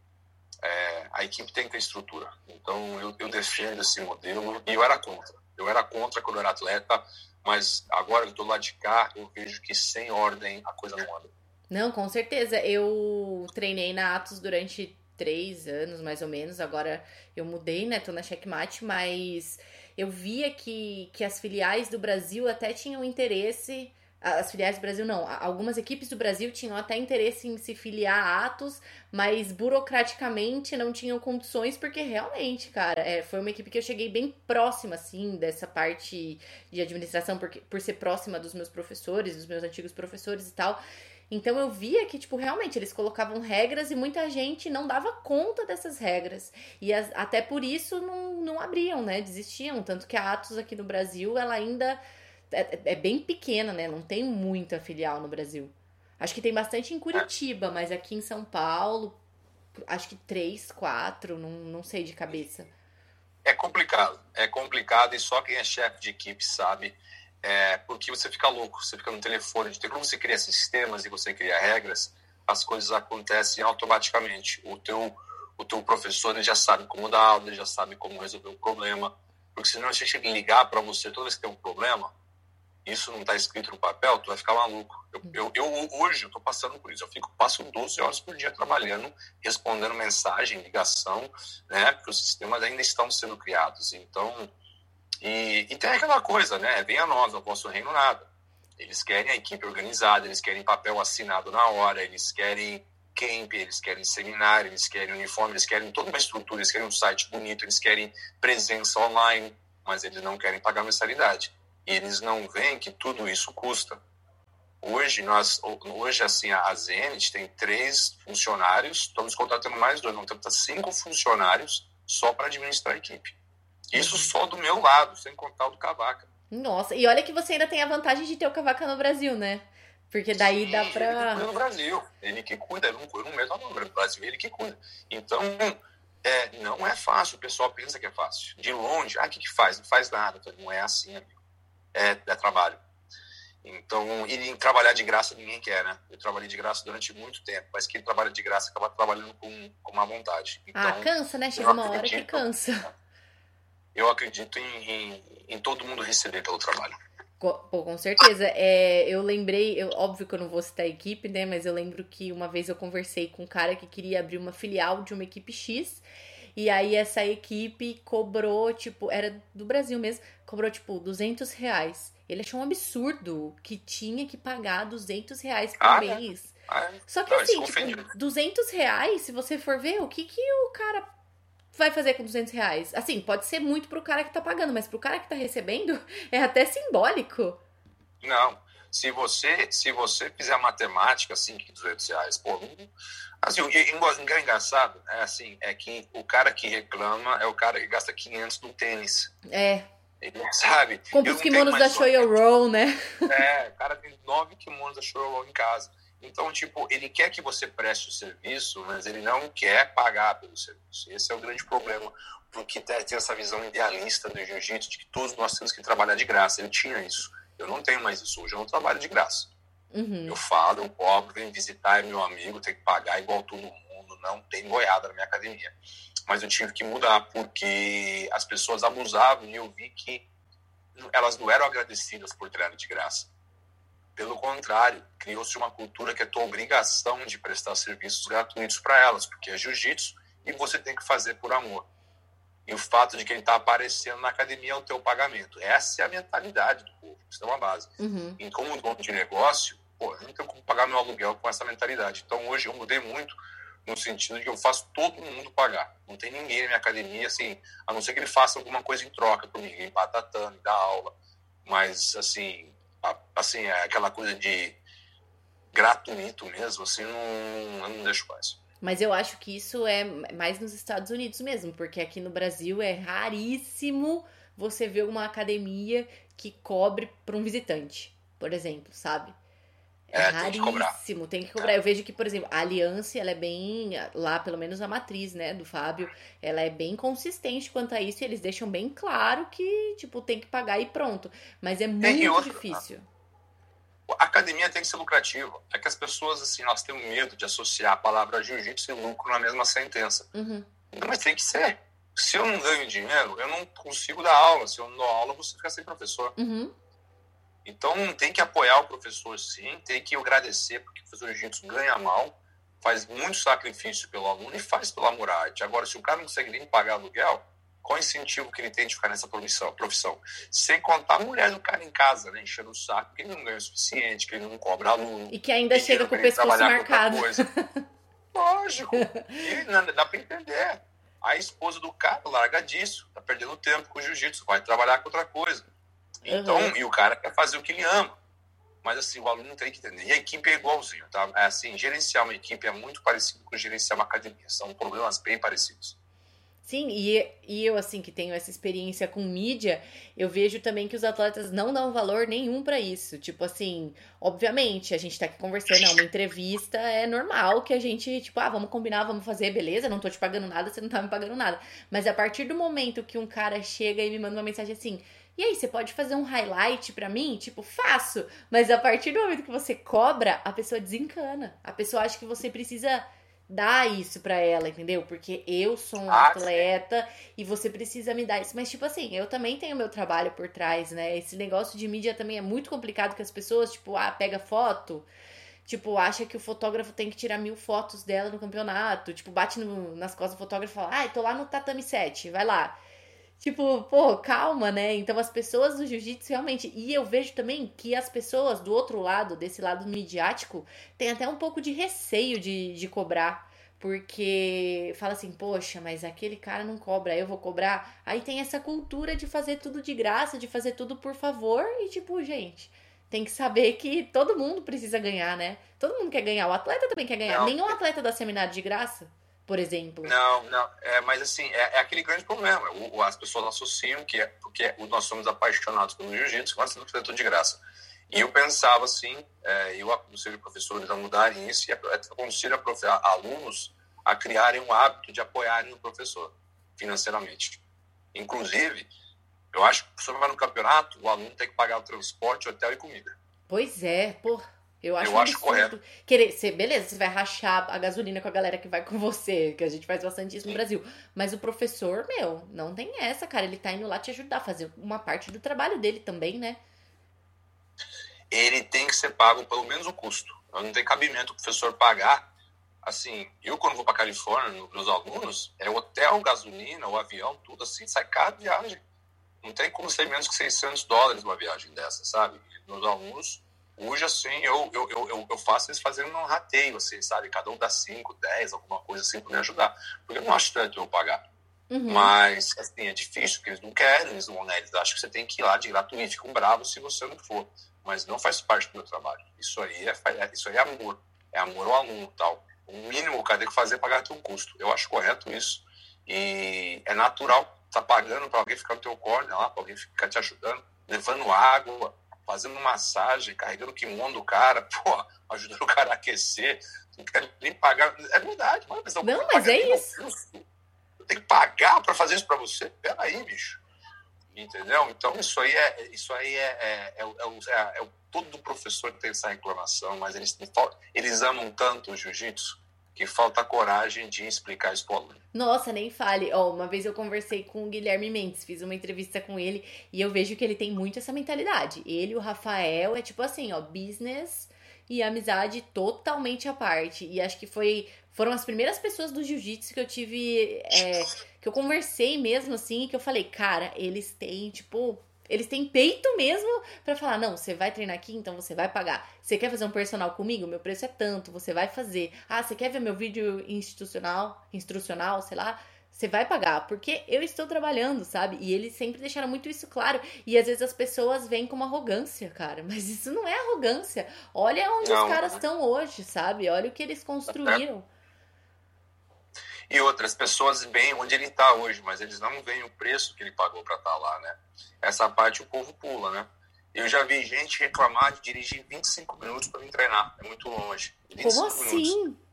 é, a equipe tem que ter estrutura. Então, eu, eu defendo esse modelo e eu era contra. Eu era contra quando eu era atleta, mas agora eu estou lá de cá, eu vejo que sem ordem a coisa não anda. Não, com certeza. Eu treinei na Atos durante três anos, mais ou menos. Agora eu mudei, né? Tô na Checkmate, mas eu via que, que as filiais do Brasil até tinham interesse as filiais do Brasil não. Algumas equipes do Brasil tinham até interesse em se filiar a Atos, mas burocraticamente não tinham condições, porque realmente, cara, é, foi uma equipe que eu cheguei bem próxima, assim, dessa parte de administração, porque, por ser próxima dos meus professores, dos meus antigos professores e tal. Então eu via que, tipo, realmente eles colocavam regras e muita gente não dava conta dessas regras. E as, até por isso não, não abriam, né? Desistiam. Tanto que a Atos aqui no Brasil, ela ainda é, é, bem pequena, né? Não tem muita filial no Brasil. Acho que tem bastante em Curitiba, mas aqui em São Paulo, acho que três, quatro, não, não sei de cabeça. É complicado, é complicado e só quem é chefe de equipe sabe, é, porque você fica louco, você fica no telefone, como você cria sistemas e você cria regras, as coisas acontecem automaticamente. O teu, o teu professor ele já sabe como dar aula, ele já sabe como resolver o problema, porque senão a gente ligar para você toda vez que tem um problema, isso não está escrito no papel, tu vai ficar maluco. Eu, eu, eu hoje estou passando por isso. Eu fico passo 12 horas por dia trabalhando, respondendo mensagem, ligação, né? Porque os sistemas ainda estão sendo criados. Então, e, e tem aquela coisa, né? Vem a nós, não posso reino nada. Eles querem a equipe organizada, eles querem papel assinado na hora, eles querem camp, eles querem seminário, eles querem uniforme, eles querem toda uma estrutura, eles querem um site bonito, eles querem presença online, mas eles não querem pagar mensalidade eles não veem que tudo isso custa. Hoje, nós, hoje assim, a Zenit tem três funcionários, estamos contratando mais dois, vamos ter cinco funcionários só para administrar a equipe. Isso uhum. só do meu lado, sem contar o do Cavaca. Nossa, e olha que você ainda tem a vantagem de ter o Cavaca no Brasil, né? Porque daí Sim, dá pra. Ele cuida no Brasil, ele que cuida, eu não, eu não meto a mão no Brasil, ele que cuida. Então, é, não é fácil, o pessoal pensa que é fácil. De longe, ah, o que, que faz? Não faz nada, não é assim, amigo é, é trabalho. Então, e trabalhar de graça ninguém quer, né? Eu trabalhei de graça durante muito tempo, mas quem trabalha de graça acaba trabalhando com, com má vontade. Ah, então, ah, cansa, né? Chega uma hora que cansa. eu acredito em, em, em todo mundo receber pelo trabalho. Pô, com certeza. É, eu lembrei, eu, óbvio que eu não vou citar a equipe, né? Mas eu lembro que uma vez eu conversei com um cara que queria abrir uma filial de uma equipe X. E aí essa equipe cobrou, tipo, era do Brasil mesmo, cobrou, tipo, 200 reais. Ele achou um absurdo que tinha que pagar 200 reais por Ah, mês. Ah, Só que não, assim, tipo, ofende. 200 reais, se você for ver, o que, que o cara vai fazer com 200 reais? Assim, pode ser muito pro cara que tá pagando, mas pro cara que tá recebendo, é até simbólico. Não. Se você, se você fizer matemática, assim, que 200 reais, pô, não- assim, o que é engraçado é assim, é que o cara que reclama é o cara que gasta 500 no tênis. É, Ele sabe? compra os kimonos da mais Shoyo Roll, né? É, o cara tem nove kimonos da Show em casa. Então, tipo, ele quer que você preste o serviço, mas ele não quer pagar pelo serviço. Esse é o grande problema, porque tem essa visão idealista do jiu-jitsu de que todos nós temos que trabalhar de graça. Ele tinha isso. Eu não tenho mais isso hoje, eu não trabalho de graça. Uhum. Eu falo, eu cobro, vem visitar é meu amigo, tem que pagar igual todo mundo, não tem goiada na minha academia. Mas eu tive que mudar, porque as pessoas abusavam e eu vi que elas não eram agradecidas por treino de graça. Pelo contrário, criou-se uma cultura que é tua obrigação de prestar serviços gratuitos para elas, porque é jiu-jitsu e você tem que fazer por amor. E o fato de quem está aparecendo na academia é o teu pagamento. Essa é a mentalidade do povo. Isso é uma base. Uhum. E como dono de negócio, pô, eu não tenho como pagar meu aluguel com essa mentalidade. Então hoje eu mudei muito no sentido de que eu faço todo mundo pagar. Não tem ninguém na minha academia, assim, a não ser que ele faça alguma coisa em troca por mim, limpar tatame, dar aula. Mas, assim, a- assim, é aquela coisa de gratuito mesmo, assim, não, eu não deixo mais. Mas eu acho que isso é mais nos Estados Unidos mesmo, porque aqui no Brasil é raríssimo você ver uma academia que cobre para um visitante, por exemplo, sabe? É, É, raríssimo, tem que cobrar. Eu vejo que, por exemplo, a Aliança, ela é bem, lá pelo menos a matriz, né, do Fábio, ela é bem consistente quanto a isso e eles deixam bem claro que, tipo, tem que pagar e pronto. Mas é muito outra, difícil. A academia tem que ser lucrativa. É que as pessoas, assim, elas têm um medo de associar a palavra jiu-jitsu e lucro na mesma sentença. Uhum. Mas tem que ser. Se eu não ganho dinheiro, eu não consigo dar aula. Se eu não dou aula, você fica sem professor. Uhum. Então tem que apoiar o professor sim, tem que agradecer, porque o professor jiu-jitsu ganha mal, faz muito sacrifício pelo aluno e faz pela arte. Agora, se o cara não consegue nem pagar aluguel, qual o incentivo que ele tem de ficar nessa profissão? profissão? Sem contar a mulher do cara em casa, né? Enchendo o saco, que ele não ganha o suficiente, que ele não cobra aluno. E que ainda tem chega com o pescoço trabalhar com outra marcado. coisa. Lógico. E não, dá pra entender. A esposa do cara larga disso, tá perdendo tempo com o jiu-jitsu, vai trabalhar com outra coisa. Então, Uhum. e o cara quer fazer o que ele ama. Mas assim, o aluno tem que entender. E a equipe é igualzinho, tá? É assim, gerenciar uma equipe é muito parecido com gerenciar uma academia. São problemas bem parecidos. Sim, e, e eu, assim, que tenho essa experiência com mídia, eu vejo também que os atletas não dão valor nenhum pra isso. Tipo assim, obviamente, a gente tá aqui conversando, é uma entrevista, é normal que a gente, tipo, ah, vamos combinar, vamos fazer, beleza, não tô te pagando nada, você não tá me pagando nada. Mas a partir do momento que um cara chega e me manda uma mensagem assim, e aí, você pode fazer um highlight pra mim? Tipo, faço. Mas a partir do momento que você cobra, a pessoa desencana. A pessoa acha que você precisa dar isso pra ela, entendeu? Porque eu sou um Ah, sim. atleta e você precisa me dar isso. Mas, tipo assim, eu também tenho meu trabalho por trás, né? Esse negócio de mídia também é muito complicado que as pessoas, tipo, ah, pega foto. Tipo, acha que o fotógrafo tem que tirar mil fotos dela no campeonato. Tipo, bate no- nas costas do fotógrafo e fala, ai, tô lá no tatame 7, vai lá. Tipo, pô, calma, né? Então as pessoas do jiu-jitsu realmente. E eu vejo também que as pessoas do outro lado, desse lado midiático, tem até um pouco de receio de, de cobrar. Porque fala assim, poxa, mas aquele cara não cobra, eu vou cobrar. Aí tem essa cultura de fazer tudo de graça, de fazer tudo por favor. E tipo, gente, tem que saber que todo mundo precisa ganhar, né? Todo mundo quer ganhar. O atleta também quer ganhar. Não. Nenhum atleta dá seminário de graça, por exemplo. Não, não. É, mas assim, é, é aquele grande problema. O, as pessoas associam que é porque nós somos apaixonados pelo jiu-jitsu, que fazer tudo de graça. E eu pensava assim, é, eu aconselho professores a mudarem isso e aconselho a profe- a alunos a criarem um hábito de apoiarem o professor financeiramente. Inclusive, eu acho que o professor vai no campeonato, o aluno tem que pagar o transporte, hotel e comida. Pois é, pô. Eu acho, eu acho correto. Querer ser, beleza, você vai rachar a gasolina com a galera que vai com você, que a gente faz bastante isso no Brasil. Mas o professor, meu, não tem essa, cara. Ele tá indo lá te ajudar a fazer uma parte do trabalho dele também, né? Ele tem que ser pago pelo menos o custo. Não tem cabimento o professor pagar. Assim, eu quando vou para Califórnia, meus alunos, é hotel, gasolina, o avião, tudo assim, sai caro viagem. Não tem como ser menos que 600 dólares uma viagem dessa, sabe? Meus alunos Hoje, assim, eu, eu, eu, eu faço eles fazendo um rateio, assim, sabe? Cada um dá 5, 10, alguma coisa assim para me ajudar. Porque eu não acho tanto eu pagar. Uhum. Mas, assim, é difícil, porque eles não querem, eles não, né? Eles acham que você tem que ir lá de gratuito, ficam bravos se você não for. Mas não faz parte do meu trabalho. Isso aí é, é isso aí é amor. É amor ao aluno tal. O mínimo o cara tem que fazer é pagar teu custo. Eu acho correto isso. E é natural tá pagando para alguém ficar no teu corner lá, para alguém ficar te ajudando, levando água, fazendo massagem, carregando o kimono do cara, pô, ajudando o cara a aquecer. Não quero nem pagar. É verdade, mano. Mas não, mas é isso. Eu tenho que pagar para fazer isso para você. Peraí, bicho. Entendeu? Então, isso aí é, isso aí é, é, é, é, é, todo professor que tem essa reclamação, mas eles, eles amam tanto o jiu-jitsu que falta coragem de explicar isso aluno. Nossa, nem fale. Ó, uma vez eu conversei com o Guilherme Mendes, fiz uma entrevista com ele e eu vejo que ele tem muito essa mentalidade. Ele o Rafael é tipo assim, ó, business e amizade totalmente à parte. E acho que foi foram as primeiras pessoas do jiu-jitsu que eu tive. É, que eu conversei mesmo assim, que eu falei, cara, eles têm, tipo, eles têm peito mesmo para falar: não, você vai treinar aqui, então você vai pagar. Você quer fazer um personal comigo? Meu preço é tanto, você vai fazer. Ah, você quer ver meu vídeo institucional, instrucional, sei lá? Você vai pagar, porque eu estou trabalhando, sabe? E eles sempre deixaram muito isso claro. E às vezes as pessoas vêm com uma arrogância, cara. Mas isso não é arrogância. Olha onde não. os caras estão hoje, sabe? Olha o que eles construíram. É e outras pessoas veem onde ele está hoje, mas eles não veem o preço que ele pagou para estar tá lá, né? Essa parte o povo pula, né? Eu já vi gente reclamar de dirigir 25 minutos para me treinar, é muito longe. Como assim? Minutos.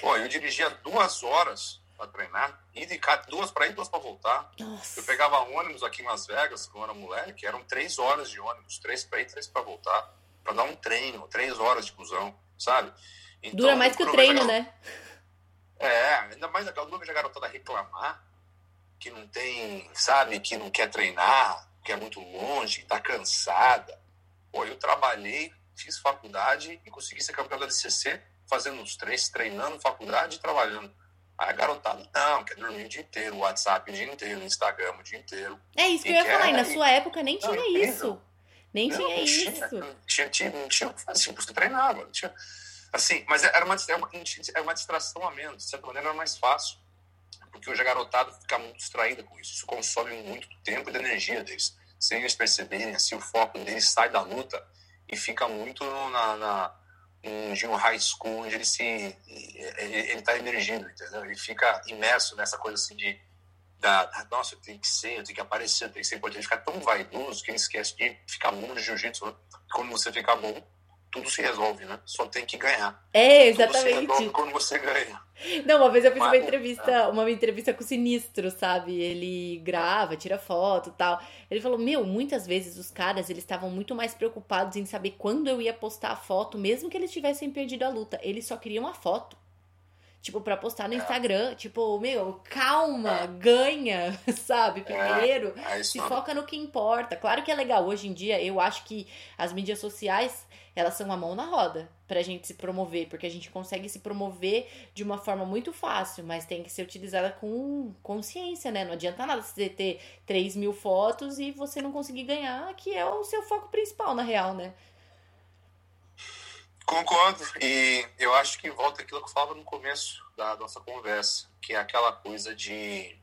Pô, eu dirigia duas horas para treinar, e duas para ir, duas para voltar. Nossa. Eu pegava ônibus aqui em Las Vegas, quando eu era moleque, eram três horas de ônibus, três para ir, três para voltar, para dar um treino, três horas de busão, sabe? Então, Dura mais que o treino, né? É, ainda mais aquela nuvem de garotada reclamar que não tem, sabe, que não quer treinar, que é muito longe, que tá cansada. Pô, eu trabalhei, fiz faculdade e consegui ser campeão da LCC fazendo os três, treinando, faculdade e trabalhando. Aí a garotada, não, quer dormir o dia inteiro, WhatsApp o dia inteiro, Instagram o dia inteiro. É isso que eu ia falar, e na sua época nem não, tinha isso. Nem não, tinha não isso. Tinha, tinha, tinha, não tinha o que fazer, você treinava. Não tinha, Assim, mas era uma, era uma, era uma distração a menos, de certa maneira era mais fácil, porque hoje a garotada fica muito distraída com isso, isso consome muito tempo e da energia deles. Sem eles perceberem, assim, o foco deles sai da luta e fica muito na, na de um high school onde ele se ele, ele tá emergindo, entendeu? Ele fica imerso nessa coisa assim de da, nossa, eu tenho que ser, eu tenho que aparecer, eu tenho que ser importante, ele fica tão vaidoso que ele esquece de ficar bom no jiu-jitsu. Né? Quando você fica bom, tudo se resolve, né? Só tem que ganhar. É, exatamente. Tudo se quando você ganha. Não, uma vez eu fiz uma entrevista, uma entrevista com o Sinistro, sabe? Ele grava, tira foto tal. Ele falou, meu, muitas vezes os caras, eles estavam muito mais preocupados em saber quando eu ia postar a foto, mesmo que eles tivessem perdido a luta. Eles só queriam a foto. Tipo, pra postar no é. Instagram. Tipo, meu, calma, é. ganha, sabe? Primeiro, é. se foca no que importa. Claro que é legal. Hoje em dia, eu acho que as mídias sociais elas são uma mão na roda pra gente se promover, porque a gente consegue se promover de uma forma muito fácil, mas tem que ser utilizada com consciência, né? Não adianta nada você ter 3 mil fotos e você não conseguir ganhar, que é o seu foco principal, na real, né? Concordo, e eu acho que volta aquilo que eu falava no começo da nossa conversa, que é aquela coisa de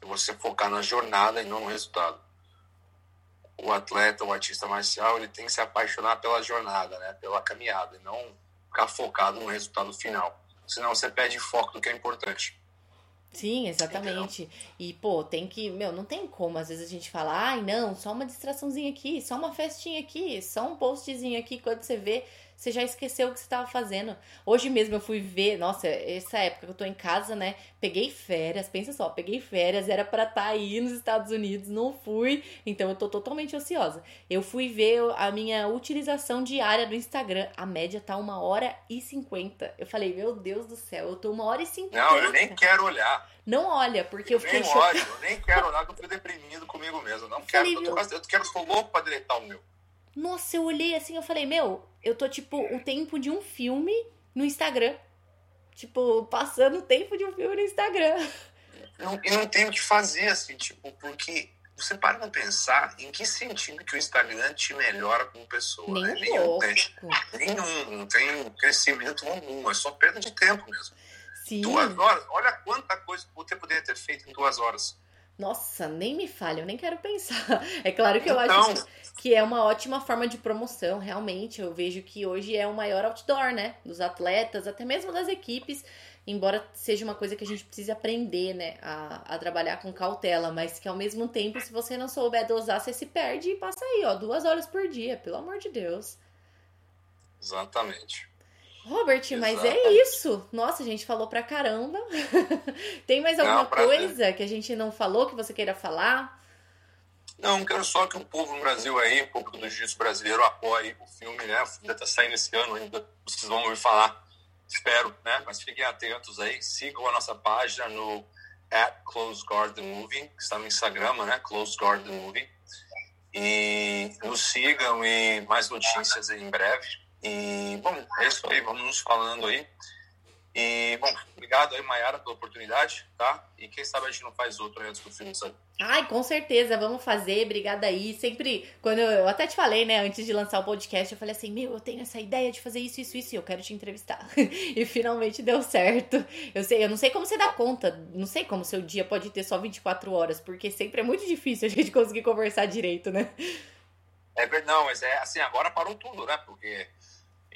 você focar na jornada e não no resultado o atleta, o artista marcial, ele tem que se apaixonar pela jornada, né? Pela caminhada, e não ficar focado no resultado final. Senão você perde foco do que é importante. Sim, exatamente. Entendeu? E, pô, tem que. Meu, não tem como. Às vezes a gente fala, ai, não, só uma distraçãozinha aqui, só uma festinha aqui, só um postzinho aqui. Quando você vê, você já esqueceu o que você estava fazendo. Hoje mesmo eu fui ver, nossa, essa época que eu tô em casa, né? Peguei férias, pensa só, peguei férias, era para estar tá aí nos Estados Unidos, não fui, então eu tô totalmente ociosa. Eu fui ver a minha utilização diária do Instagram, a média tá uma hora e cinquenta. Eu falei, meu Deus do céu, eu tô uma hora e cinquenta. Não, eu nem quero olhar. Não olha, porque eu, eu fiquei nem olho, eu nem quero olhar, eu tô deprimido comigo mesmo. Não quero, eu, tô, eu quero, estou louco pra deletar o meu. Nossa, eu olhei assim, eu falei, meu, eu tô tipo o tempo de um filme no Instagram. Tipo, passando o tempo de um filme no Instagram. Não, e não tem o que fazer, assim, tipo, porque você para pra pensar em que sentido que o Instagram te melhora como pessoa. Nem né? nenhum, nenhum, não tem crescimento algum, é só perda de tempo mesmo. Sim. Duas horas, olha quanta coisa você poderia ter feito em duas horas. Nossa, nem me fale, eu nem quero pensar. É claro que eu então, acho que é uma ótima forma de promoção, realmente. Eu vejo que hoje é o maior outdoor, né? Dos atletas, até mesmo das equipes. Embora seja uma coisa que a gente precise aprender, né? A, a trabalhar com cautela, mas que ao mesmo tempo, se você não souber dosar, você se perde e passa aí, ó, duas horas por dia, pelo amor de Deus. Exatamente. Robert, mas é isso. Nossa, a gente falou pra caramba. Tem mais alguma não, coisa que a gente não falou que você queira falar? Não, quero só que o povo no Brasil aí, o povo do jiu-jitsu brasileiro apoie o filme, né? O filme tá saindo esse ano ainda, vocês vão ouvir falar, espero, né? Mas fiquem atentos aí, sigam a nossa página no at Close Garden Movie, que está no Instagram, né? Close Garden Movie. E nos sigam e mais notícias em breve. E, bom, é isso aí, vamos nos falando aí. E, bom, obrigado aí, Mayara, pela oportunidade, tá? E quem sabe a gente não faz outro antes do filme sair. Ai, com certeza, vamos fazer, obrigada aí. Sempre, quando eu, eu, até te falei, né, antes de lançar o podcast, eu falei assim, meu, eu tenho essa ideia de fazer isso, isso, isso, e eu quero te entrevistar. e finalmente deu certo. Eu sei, eu não sei como você dá conta, não sei como seu dia pode ter só 24 horas, porque sempre é muito difícil a gente conseguir conversar direito, né? É verdade, não, mas é assim, agora parou tudo, né? Porque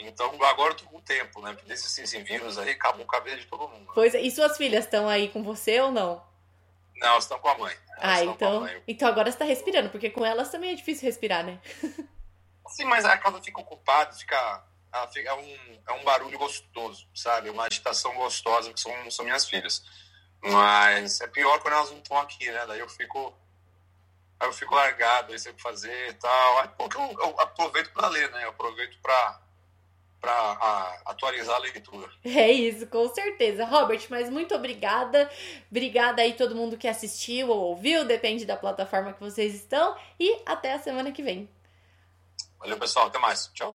então agora eu tô com tempo, né? Porque desses esses vírus aí acabou o cabelo de todo mundo. Pois é. E suas filhas estão aí com você ou não? Não, elas estão com a mãe. Elas ah, então. Então agora você tá respirando, porque com elas também é difícil respirar, né? Sim, mas a casa fica ocupada, fica. fica é, um, é um barulho gostoso, sabe? Uma agitação gostosa, que são, são minhas filhas. Mas é pior quando elas não estão aqui, né? Daí eu fico. Aí eu fico largado, aí sei o que fazer e tal. Porque eu, eu aproveito para ler, né? Eu aproveito para para atualizar a leitura. É isso, com certeza. Robert, mas muito obrigada. Obrigada aí todo mundo que assistiu ou ouviu, depende da plataforma que vocês estão. E até a semana que vem. Valeu, pessoal. Até mais. Tchau.